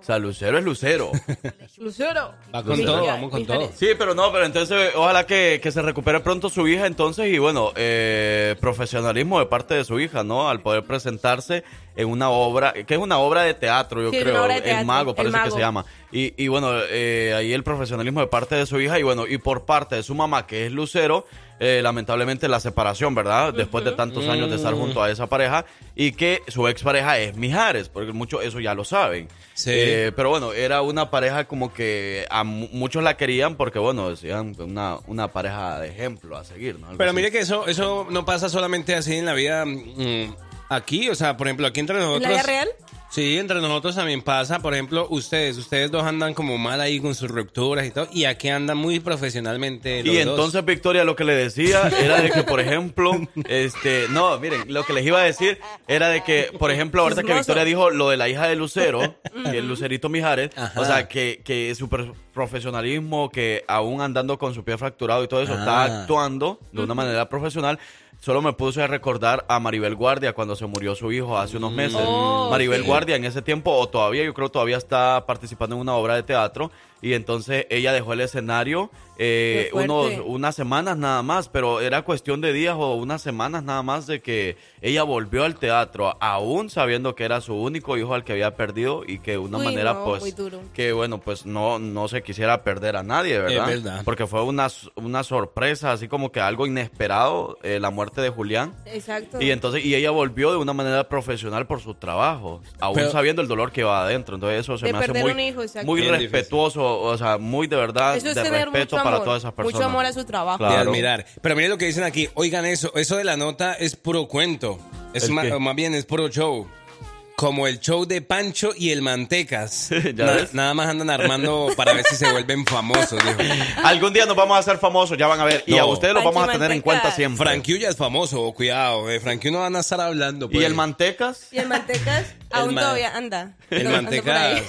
sea, Lucero es Lucero. Lucero. Va con todo, vamos con todo. Sí, pero no, pero entonces ojalá que, que se recupere pronto su hija entonces y bueno, eh, profesionalismo de parte de su hija, ¿no? Al poder presentarse en una obra, que es una obra de teatro, yo Sí, creo, una obra de El Mago El parece que se llama. Y, y bueno, eh, ahí el profesionalismo de parte de su hija y bueno, y por parte de su mamá, que es Lucero, eh, lamentablemente la separación, ¿verdad? Después de tantos años de estar Mm. junto a esa pareja y que su expareja es Mijares, porque muchos eso ya lo saben. Sí. Eh, pero bueno, era una pareja como que a mu- muchos la querían porque, bueno, decían una, una pareja de ejemplo a seguir, ¿no? Algo Pero así. mire que eso, eso no pasa solamente así en la vida mm, aquí, o sea, por ejemplo, aquí entre ¿En nosotros. la vida real? Sí, entre nosotros también pasa. Por ejemplo, ustedes, ustedes dos andan como mal ahí con sus rupturas y todo, y aquí andan muy profesionalmente. los Y dos. entonces Victoria lo que le decía era de que, por ejemplo, este, no, miren, lo que les iba a decir era de que, por ejemplo, ahorita que. Victoria dijo lo de la hija de Lucero, que es Lucerito Mijares, Ajá. o sea, que, que su profesionalismo, que aún andando con su pie fracturado y todo eso, Ah. está actuando de una manera profesional. Solo me puse a recordar a Maribel Guardia cuando se murió su hijo hace unos meses. Oh, Maribel sí. Guardia en ese tiempo, o todavía, yo creo todavía está participando en una obra de teatro. Y entonces ella dejó el escenario eh, unos, unas semanas nada más, pero era cuestión de días o unas semanas nada más de que ella volvió al teatro, aún sabiendo que era su único hijo al que había perdido y que de una Uy, manera no, pues que bueno pues no no se quisiera perder a nadie, ¿verdad? verdad. Porque fue una, una sorpresa, así como que algo inesperado, eh, la muerte de Julián. Exacto. Y entonces, y ella volvió de una manera profesional por su trabajo, aún Pero- sabiendo el dolor que va adentro. Entonces eso se De me hace muy, un hijo, muy Bien respetuoso, o sea, muy de verdad, Eso es de tener respeto mucho para amor, todas esas personas. Mucho amor a su trabajo. Claro. de admirar. Pero miren lo que dicen aquí. Oigan eso, eso de la nota es puro cuento. Es más bien es puro show. Como el show de Pancho y el Mantecas. ¿Ya Na- ves? nada más andan armando para ver si se vuelven famosos, dijo. Algún día nos vamos a hacer famosos, ya van a ver. Y a ustedes los vamos a tener en cuenta siempre. Frankie ya es famoso, cuidado. De Frankie no van a estar hablando. ¿Y pues. el Mantecas? Y el mantecas aún ma- todavía anda. El. Mantecas.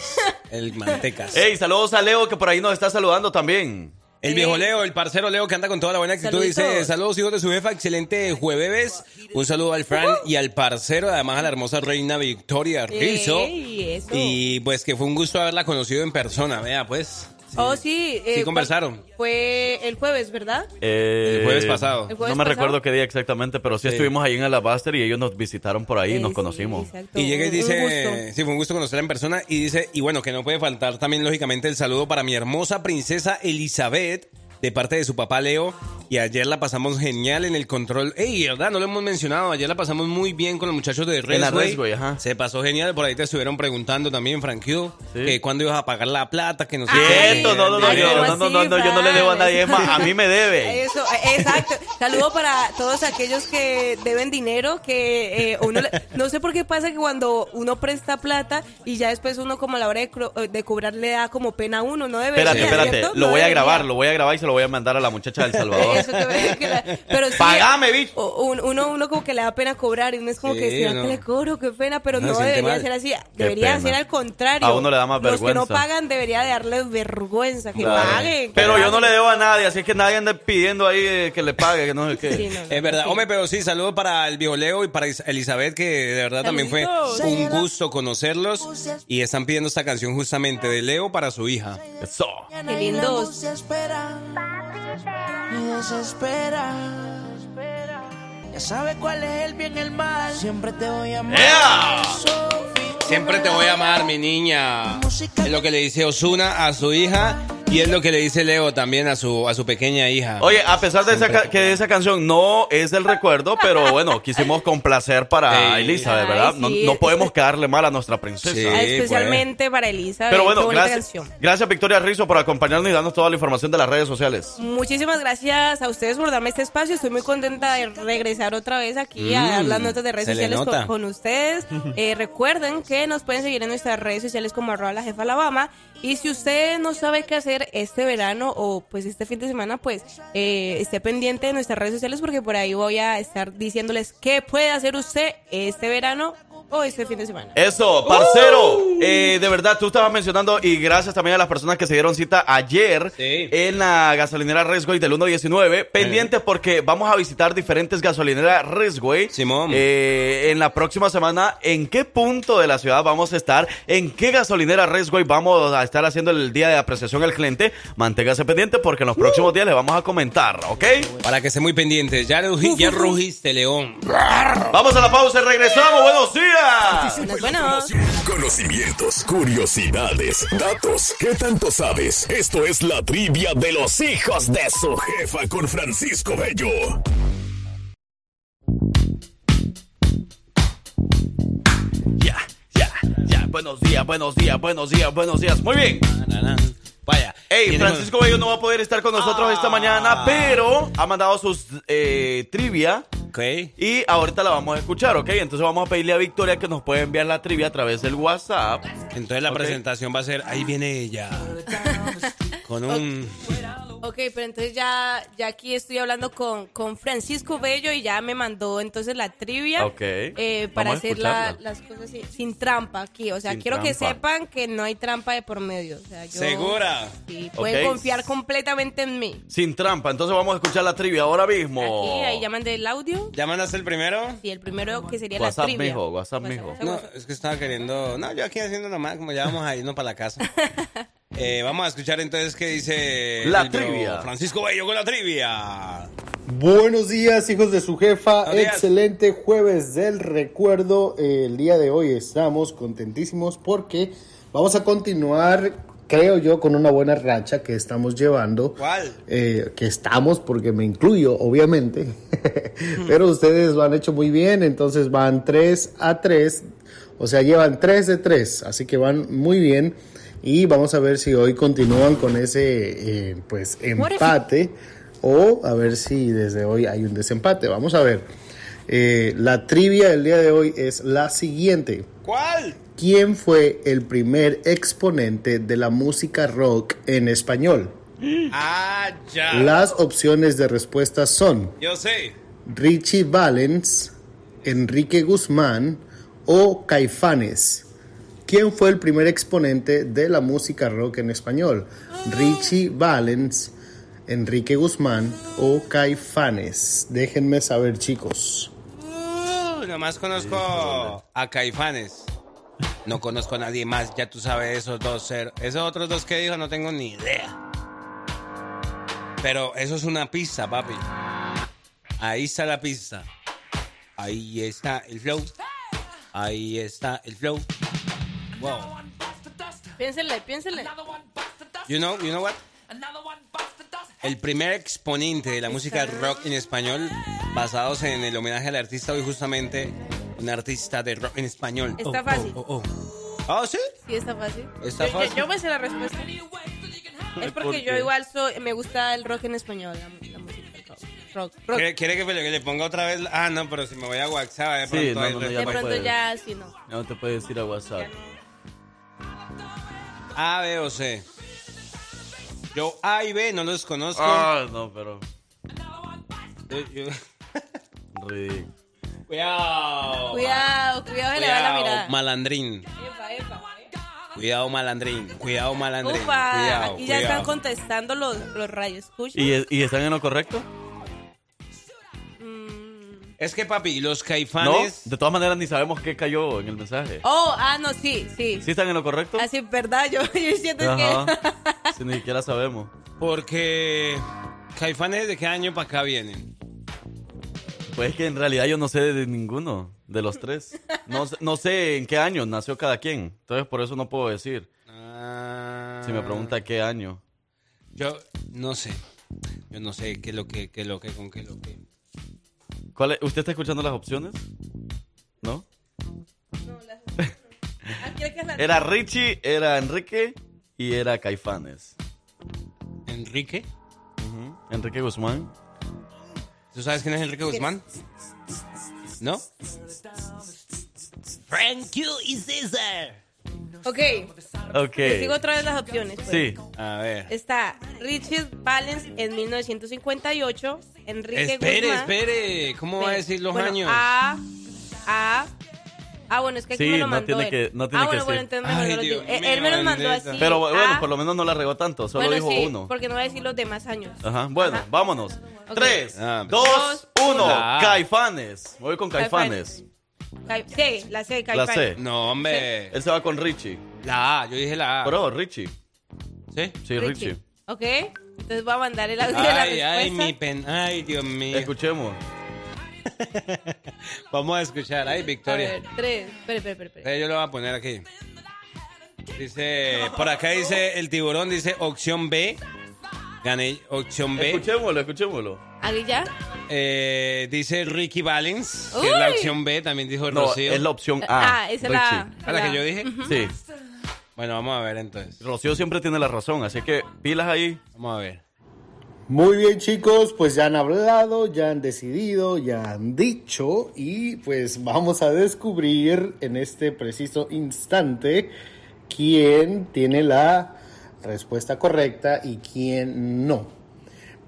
El Mantecas. Ey, saludos a Leo que por ahí nos está saludando también. El viejo Leo, el parcero Leo que anda con toda la buena actitud, Saluditos. dice, saludos hijos de su jefa, excelente jueves. Un saludo al Fran y al parcero, además a la hermosa reina Victoria Rizzo. Ey, eso. Y pues que fue un gusto haberla conocido en persona, vea pues. Oh, sí. Sí conversaron. Fue el jueves, ¿verdad? Eh, El jueves pasado. El jueves no me pasado. recuerdo qué día exactamente, pero sí, Sí. estuvimos ahí en Alabaster y ellos nos visitaron por ahí y Eh, nos sí, conocimos. exacto. Y llega y dice, sí, fue un gusto conocerla en persona. Y dice, y bueno, que no puede faltar también, lógicamente, el saludo para mi hermosa princesa Elizabeth, de parte de su papá Leo. Y ayer la pasamos genial en el control. Ey, ¿verdad? No lo hemos mencionado. Ayer la pasamos muy bien con los muchachos de Redway. la Redway, ajá. Se pasó genial. Por ahí te estuvieron preguntando también, Frank Hugh, Sí. que cuándo ibas a pagar la plata, que no sé Quieto, qué. no, no, no, Ay, yo, ¿cómo no, no, así, no, no, yo no le debo a nadie, es más, a mí me debe. Eso, eh, exacto. Saludo para todos aquellos que deben dinero, que eh, uno le- no sé por qué pasa que cuando uno presta plata y ya después uno como a la hora de, cro- de cobrar le da como pena a uno, no debe Espérate, espérate, lo voy a grabar, lo voy a grabar y se lo voy a mandar a la muchacha del Salvador. Eso que ve- que la- pero sí, Pagame, bicho. o- un- uno, uno como que le da pena cobrar y uno es como Sí, que ¿será no. que le cobro? Qué pena, pero No, no, se siente debería mal. ser así. Debería ser al contrario. A uno le da más Los que no vergüenza. pagan debería de darles vergüenza, que Claro. paguen. que Pero yo no le debo a nadie, así que nadie ande pidiendo ahí eh, que le pague, que no sé qué. Sí, no, no, Es verdad, sí. hombre, pero sí, saludo para el viejo Leo y para Elizabeth, que de verdad también fue un gusto conocerlos. Y están pidiendo esta canción justamente de Leo para su hija. Eso. Qué lindos. Desespera. Ya sabes cuál es el bien y el mal. Siempre te voy a amar. ¡Ea! Sophie. Siempre te voy a amar, mi niña. Es lo que le dice Osuna a su hija y es lo que le dice Leo también a su, a su pequeña hija. Oye, a pesar de esa, que esa canción no es del recuerdo, pero bueno, quisimos complacer para Ey. Elizabeth, ¿verdad? No, sí. no podemos quedarle mal a nuestra princesa. Sí. Ah, Especialmente para Elisa. Pero qué bueno, gracias, canción. gracias Victoria Rizzo por acompañarnos y darnos toda la información de las redes sociales. Muchísimas gracias a ustedes por darme este espacio. Estoy muy contenta de regresar otra vez aquí a Mm, dar las notas de redes sociales con ustedes. Eh, recuerden que nos pueden seguir en nuestras redes sociales como arroba la jefa Alabama. Y si usted no sabe qué hacer este verano o pues este fin de semana, pues eh, esté pendiente de nuestras redes sociales porque por ahí voy a estar diciéndoles qué puede hacer usted este verano o este fin de semana. Eso, parcero. Eh, de verdad, tú estabas mencionando y gracias también a las personas que se dieron cita ayer Sí. en la gasolinera Resway del 119. Pendientes porque vamos a visitar diferentes gasolineras Resway. Simón. Eh, en la próxima semana, ¿en qué punto de la ciudad vamos a estar? ¿En qué gasolinera Resway vamos a estar haciendo el día de apreciación al cliente? Manténgase pendiente porque en los próximos días les vamos a comentar, ¿ok? Para que esté muy pendientes. Ya, ya rugiste, León. Vamos a la pausa y regresamos. Buenos días. Buenos, buenos. Conocimientos, curiosidades, datos. ¿Qué tanto sabes? Esto es la trivia de los hijos de su jefa con Francisco Bello. Ya, ya, ya. Buenos días, buenos días, buenos días, buenos días. Muy bien. Na, na, na. Vaya. Hey, Francisco Bello no va a poder estar con nosotros esta mañana, pero ha mandado sus eh, trivia Ok. y ahorita la vamos a escuchar, ¿ok? Entonces vamos a pedirle a Victoria que nos pueda enviar la trivia a través del WhatsApp. Entonces la Ok. presentación va a ser, ahí viene ella. Con un... Ok, pero entonces ya, ya aquí estoy hablando con, con Francisco Bello y ya me mandó entonces la trivia Ok. eh, para Vamos a hacer la- escucharla. las cosas sin, sin trampa aquí. O sea, Sin quiero que trampa. sepan que no hay trampa de por medio. O sea, yo, ¿Segura? Sí, pueden Ok. confiar completamente en mí. Sin trampa, entonces vamos a escuchar la trivia ahora mismo. Aquí, ahí ya mandé el audio. ¿Ya mandaste el primero? Y el primero que sería WhatsApp, la trivia. mijo, WhatsApp, mijo. No, es que estaba queriendo... No, yo aquí haciendo nomás, como ya vamos a irnos para la casa. Eh, vamos a escuchar entonces qué dice... La trivia. Francisco Bello con la trivia. Buenos días, hijos de su jefa. Excelente jueves del recuerdo. Eh, El día de hoy estamos contentísimos porque vamos a continuar, creo yo, con una buena racha que estamos llevando. ¿Cuál? Eh, que estamos, porque me incluyo, obviamente. Pero ustedes lo han hecho muy bien, entonces van 3 a 3. O sea, llevan 3 de 3, así que van muy bien. Y vamos a ver si hoy continúan con ese eh, pues empate o a ver si desde hoy hay un desempate. Vamos a ver. Eh, la trivia del día de hoy es la siguiente. ¿Cuál? ¿Quién fue el primer exponente de la música rock en español? Ah, ya. Las opciones de respuesta son Yo sé. Richie Valens, Enrique Guzmán o Caifanes. ¿Quién fue el primer exponente de la música rock en español? Richie Valens, Enrique Guzmán o Caifanes. Déjenme saber, chicos. Nomás conozco a Caifanes. No conozco a nadie más, ya tú sabes esos dos ser. Esos otros dos que dijo no tengo ni idea. Pero eso es una pista, papi. Ahí está la pista. Ahí está el flow. Ahí está el flow. Wow. Piénsenle, piénsenle. You know, you know what? El primer exponente de la música rock en español, basados en el homenaje al artista hoy justamente, un artista de rock en español. Está fácil. Oh, oh. ¿Ah, sí? Sí, está fácil. Está Yo- yo- fácil. Yo, me sé la respuesta. Es ¿Por porque yo qué? igual soy, me gusta el rock en español, la, la música rock. rock. ¿Quiere, quiere que, le- que le ponga otra vez? Ah, no, pero si me voy a WhatsApp, de Sí, pronto no, hay no, no, respuesta. De no pronto puedes. ya, sí, no. Ya no te puedes ir a WhatsApp. A, B o C. Yo A y B no los conozco. Ah, no, pero. Yo- yo- ridículo. Cuidado. Cuidado, cuidado, se le va la mirada. Cuidado, malandrín. Epa, epa. Cuidado, malandrín. Cuidado, malandrín. Upa, Cuidado, aquí ya están contestando los, los rayos. ¿Escucha? ¿Y, y están en lo correcto? Es que, papi, los No, caifanes. de todas maneras ni sabemos qué cayó en el mensaje. Oh, ah, no, sí, sí. ¿Sí están en lo correcto? Así, ¿verdad? Yo, yo siento Ajá. que... Si ni siquiera sabemos. Porque. Caifanes, ¿de qué año para acá vienen? Pues es que en realidad yo no sé de ninguno de los tres. No, sé- no sé en qué año nació cada quien. Entonces por eso no puedo decir. Ah, Si me pregunta qué año. Yo no sé. Yo no sé qué es lo que, qué es lo que, con qué es lo que. ¿Cuál es- ¿Usted está escuchando las opciones? ¿No? Ah, ¿quiere que la- Era Richie, era Enrique y era Caifanes. ¿Enrique? Enrique Guzmán. ¿Tú sabes quién es Enrique Guzmán? ¿No? Frank y César. Ok, Ok. les digo otra vez las opciones. pues. Sí. A ver. Está Richie Valens en 1958, Enrique Espere, Guzmán. espere. ¿Cómo va a decir los Bueno, años? A, A, Ah, bueno, es que aquí Sí, me lo no mandó tiene él. que- no tiene ah, bueno, que bueno, ser. entonces mejor Ay, no lo Dios digo. Eh, mío, Él me lo mandó así. Pero bueno, Ah, por lo menos no la regó tanto, solo bueno, dijo sí, uno. porque no va a decir los demás años. Ajá, bueno, Ajá. vámonos. Tres, Ah, dos, dos, uno. uno. Caifanes. Voy con Caifanes. Cai- C, la C, La. C. No, hombre. Él se va con Richie. La A, yo dije la A. Bro, Richie. ¿Sí? Sí, Richie. Ok, entonces voy a mandar el audio de la Ay, respuesta. ay, mi pen. Ay, Dios mío. Escuchemos. Vamos a escuchar. Ay, A Victoria. ver, tres. Espera, espera, espera, espera. Eh, yo lo voy a poner aquí. Dice, por acá dice el tiburón, dice opción B. Gané opción B. Escuchémoslo, escuchémoslo. ¿Aquí ya? Eh, dice Ricky Valens, que es la Uy. opción B, también dijo No, Rocío. es la opción A. Ah, esa es la... Richie. ¿A la que yo dije? Sí. Bueno, vamos a ver entonces. Rocío siempre tiene la razón, así que pilas ahí. Vamos a ver. Muy bien chicos, pues ya han hablado, ya han decidido, ya han dicho y pues vamos a descubrir en este preciso instante quién tiene la respuesta correcta y quién no.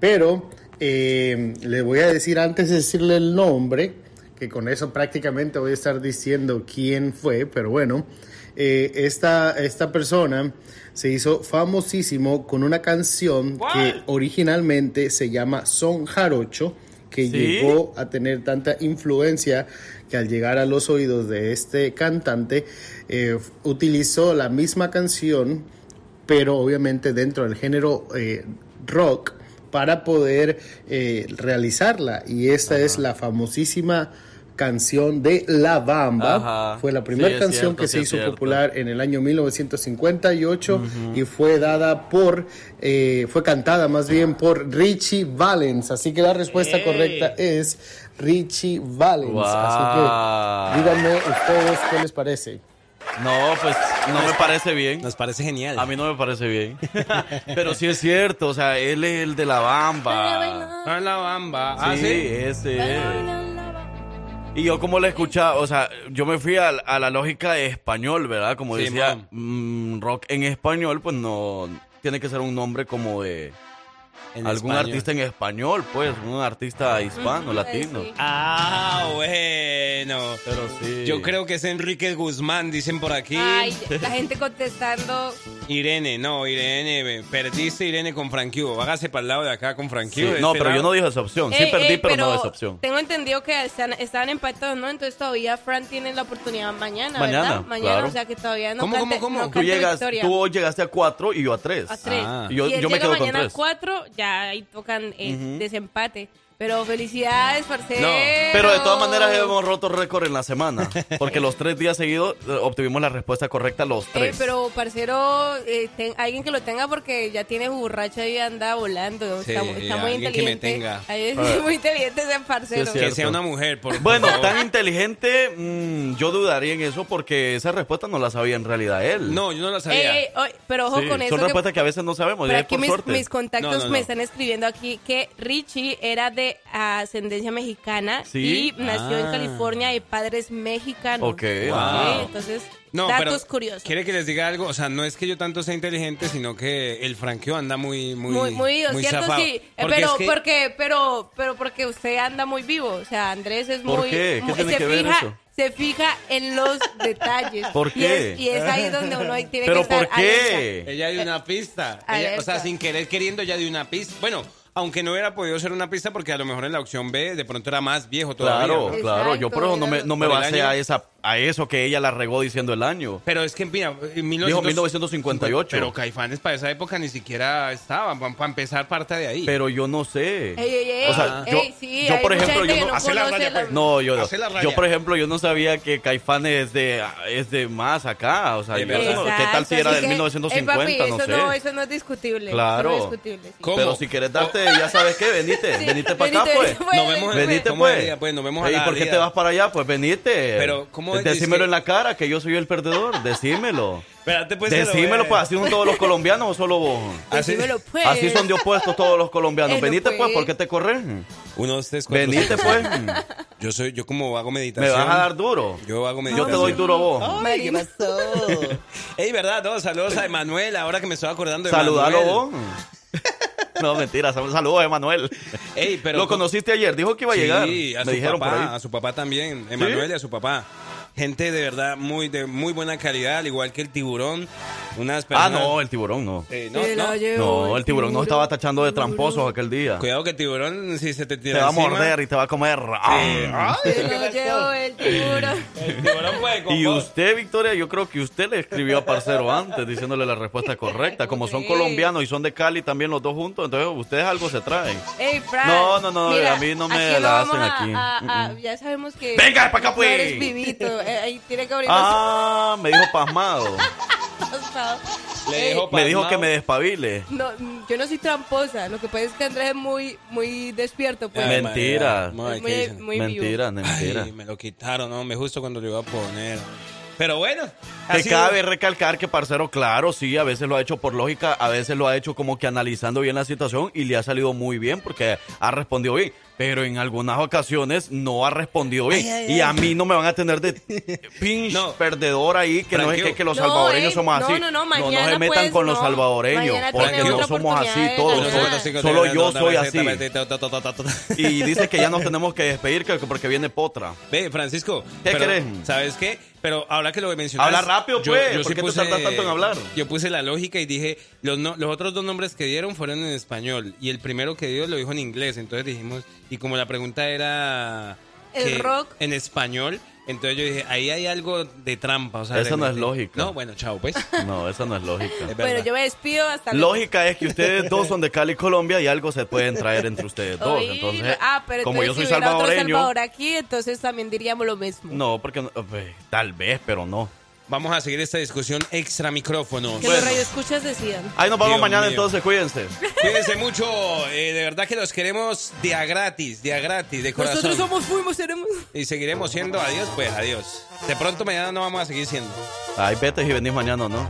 Pero eh, le voy a decir antes de decirle el nombre, que con eso prácticamente voy a estar diciendo quién fue, pero bueno, eh, esta, esta persona se hizo famosísimo con una canción que originalmente se llama Son Jarocho, que ¿Sí? llegó a tener tanta influencia que al llegar a los oídos de este cantante eh, utilizó la misma canción, pero obviamente dentro del género eh, rock para poder eh, realizarla. Y esta es la famosísima canción de La Bamba. Ajá. Fue la primera canción cierto, que sí se hizo cierto. popular en el año 1958 y fue dada por, eh, fue cantada más bien por Richie Valens. Así que la respuesta correcta es Richie Valens. Wow. Así que díganme ustedes qué les parece. No, pues no me parece bien. Nos parece genial. A mí no me parece bien. Pero sí es cierto, o sea, él es el de la bamba. Ah, la bamba. Ah, Sí, sí. ese es. Y yo como le escuchaba, o sea, yo me fui a, a la lógica de español, ¿verdad? Como Sí, decía, mm, rock en español, pues no tiene que ser un nombre como de En algún español. artista en español, pues, un artista hispano, latino. Ah, bueno. Pero sí. Yo creo que es Enrique Guzmán, dicen por aquí. Ay, la gente contestando. Irene, no, Irene, perdiste Irene con Frankie Hugo. Hágase para el lado de acá con Frankie Sí, No, este pero yo no dije esa opción. Sí Eh, perdí, eh, pero, no esa opción. Tengo entendido que están, estaban empatados, ¿no? Entonces todavía Fran tiene la oportunidad mañana, Mañana, ¿verdad? Mañana, claro. o sea que todavía no ¿Cómo, cante, cómo, cómo? no Tú, cante llegas, victoria. tú hoy llegaste a cuatro y yo a tres. a tres. Ah. Yo- y él yo me llega quedo con mañana tres. a cuatro, ya ahí tocan eh, desempate. Pero felicidades, parcero. Pero de todas maneras hemos roto récord en la semana. Porque los tres días seguidos eh, obtuvimos la respuesta correcta los Eh, tres. pero, parcero, eh, ten- alguien que lo tenga porque ya tiene borracha y anda volando. Sí, está, está muy alguien que me inteligente. tenga. Ahí es muy inteligente ese parcero. Sí, es Que sea una mujer, por Bueno, favor. tan inteligente, mm, yo dudaría en eso porque esa respuesta no la sabía en realidad él. No, yo no la sabía. ey, oy, pero ojo Sí, con eso. son que- respuestas que a veces no sabemos, Pero aquí por mis, suerte. mis contactos No, no, me no. están escribiendo aquí que Richie era de ascendencia mexicana Sí. y nació en Ah. California de padres mexicanos. Ok, wow. Entonces, No, datos pero curiosos. quiere que les diga algo, o sea, no es que yo tanto sea inteligente, sino que el franqueo anda muy muy Muy, muy ¿cierto? zafado. Sí, Eh, Porque pero, es que- porque, pero, pero porque usted anda muy vivo. O sea, Andrés es ¿Por muy. qué? ¿Qué muy- tiene se que ver fija, eso? Se fija en los detalles. ¿Por Y qué? es, y es ahí donde uno tiene que ¿Pero estar por qué? alerta. Ella dio una pista. Ella- o sea, sin querer queriendo ya dio una pista. Bueno, aunque no hubiera podido ser una pista porque a lo mejor en la opción B de pronto era más viejo todavía. Claro, ¿no? claro. Yo por eso no me, no me basé a, esa, a eso que ella la regó diciendo el año. Pero es que, mira, en Dijo 1900 1958. Pero Caifanes para esa época ni siquiera estaban. Para empezar, parte de ahí. Pero yo no sé. Ey, ey, ey, O sea, yo- ey, sí, yo, por ejemplo, yo no- Hace la conoce raya, la- pues. No, yo, Hace la raya. yo por ejemplo, yo no sabía que Caifanes es de, es de más acá. O sea, yo no- ¿qué tal si Exacto, era del que, 1950? ey, papi, no eso sé. No, eso no es discutible. Claro. Eso no es discutible. sí. ¿Cómo? Pero si quieres darte, ya sabes qué, venite, Sí, venite para acá, pues. Nos vemos en- Venite, ¿Cómo pues. Pues, nos vemos a ¿Y por qué te vas para allá? Pues venite. Pero, ¿cómo es? Decímelo en la cara que yo soy el perdedor. Decímelo. Espérate, pues. Decímelo, pues. ¿Así son todos los colombianos o solo vos? Así- pues. Así son de opuestos todos los colombianos. Eh, no, Venite, pues, pues. ¿por qué te corres? Uno, dos, tres, cuatro. Venite, pues. Yo soy, yo como hago Me meditación. vas a dar duro. Yo hago Yo meditación. te doy duro a vos. Ay, ¿qué pasó? Ey, verdad, no, saludos a Emanuel, ahora que me estoy acordando de Saludalo vos. No, mentira. sal- Saludos, Emanuel. Ey, pero Lo conociste ayer. Dijo que iba a llegar. Sí, a Me su dijeron papá, por ahí. a su papá también, Emanuel y a su papá. Gente de verdad muy de muy buena calidad, al igual que el tiburón. Unas Ah, personas. no, el tiburón no. Eh, no, no. No, el tiburón nos estaba tachando de tramposos aquel día. Cuidado que el tiburón, si se te Te tira va a morder y te va a comer. Ah. Ay, Se lo llevó el tiburón. El tiburón puede con Y usted, Victoria, yo creo que usted le escribió a Parcero antes diciéndole la respuesta correcta. Como son Sí. colombianos y son de Cali también los dos juntos, entonces ustedes algo se traen. Ey, Fran. No, no, no, mira, a mí no me aquí la hacen a- aquí. a- a- Mm, mm. ya sabemos que. Venga, pa' acá, no pues. eres vivito. Eh, ahí tiene que abrir Ah, me dijo pasmado. Le Ey, dijo Me dijo pasmado. que me despabile. No, mm, yo no soy tramposa. Lo que pasa es que Andrés es muy, muy despierto. Pues. Ay, Mentira. María, madre, Es muy, ¿qué dicen? muy vivo. Mentira, mentira. Ay, me lo quitaron, no, me justo cuando lo iba a poner. Pero bueno, ha Te sido- cabe recalcar que Parcero, claro, sí, a veces lo ha hecho por lógica, a veces lo ha hecho como que analizando bien la situación y le ha salido muy bien porque ha respondido bien. Pero en algunas ocasiones no ha respondido bien. Ay, ay, y ay. a mí no me van a tener de pinche No. perdedor ahí, que no es que, que los No, salvadoreños ey, somos no, así. no, no, no mañana, se metan pues, con los no. salvadoreños, Mañana porque no somos así todos. Solo, solo yo soy así. Y dice que ya nos tenemos que despedir que- porque viene Potra. Ve, Francisco. ¿Qué crees? ¿Sabes qué? Pero ahora que lo mencionas. Habla rápido, pues, ¿por qué te tardas tanto en hablar? Yo puse la lógica y dije, los, no- los otros dos nombres que dieron fueron en español. Y el primero que dio lo dijo en inglés. Entonces dijimos, y como la pregunta era. El rock. En español. Entonces yo dije, ahí hay algo de trampa. O sea, Eso no es realmente- lógica. No, bueno, chao, pues. No, esa no es lógica. Es Bueno, yo me despido hasta luego. Lógica es que ustedes dos son de Cali, Colombia y algo se pueden traer entre ustedes dos. Oí, Entonces, ah, pero como yo soy si otro salvadoreño, Salvador aquí, entonces también diríamos lo mismo. no, porque no- pues, tal vez, pero no. Vamos a seguir esta discusión extra micrófono. Que los radioescuchas decían. Ahí nos vamos Dios mañana, mío. entonces, cuídense. Cuídense mucho. eh, de verdad que los queremos de a gratis, de a gratis, de corazón. Nosotros somos, fuimos, seremos. Y seguiremos siendo adiós, pues adiós. De pronto mañana no vamos a seguir siendo. Ay, vete y venís mañana, ¿no?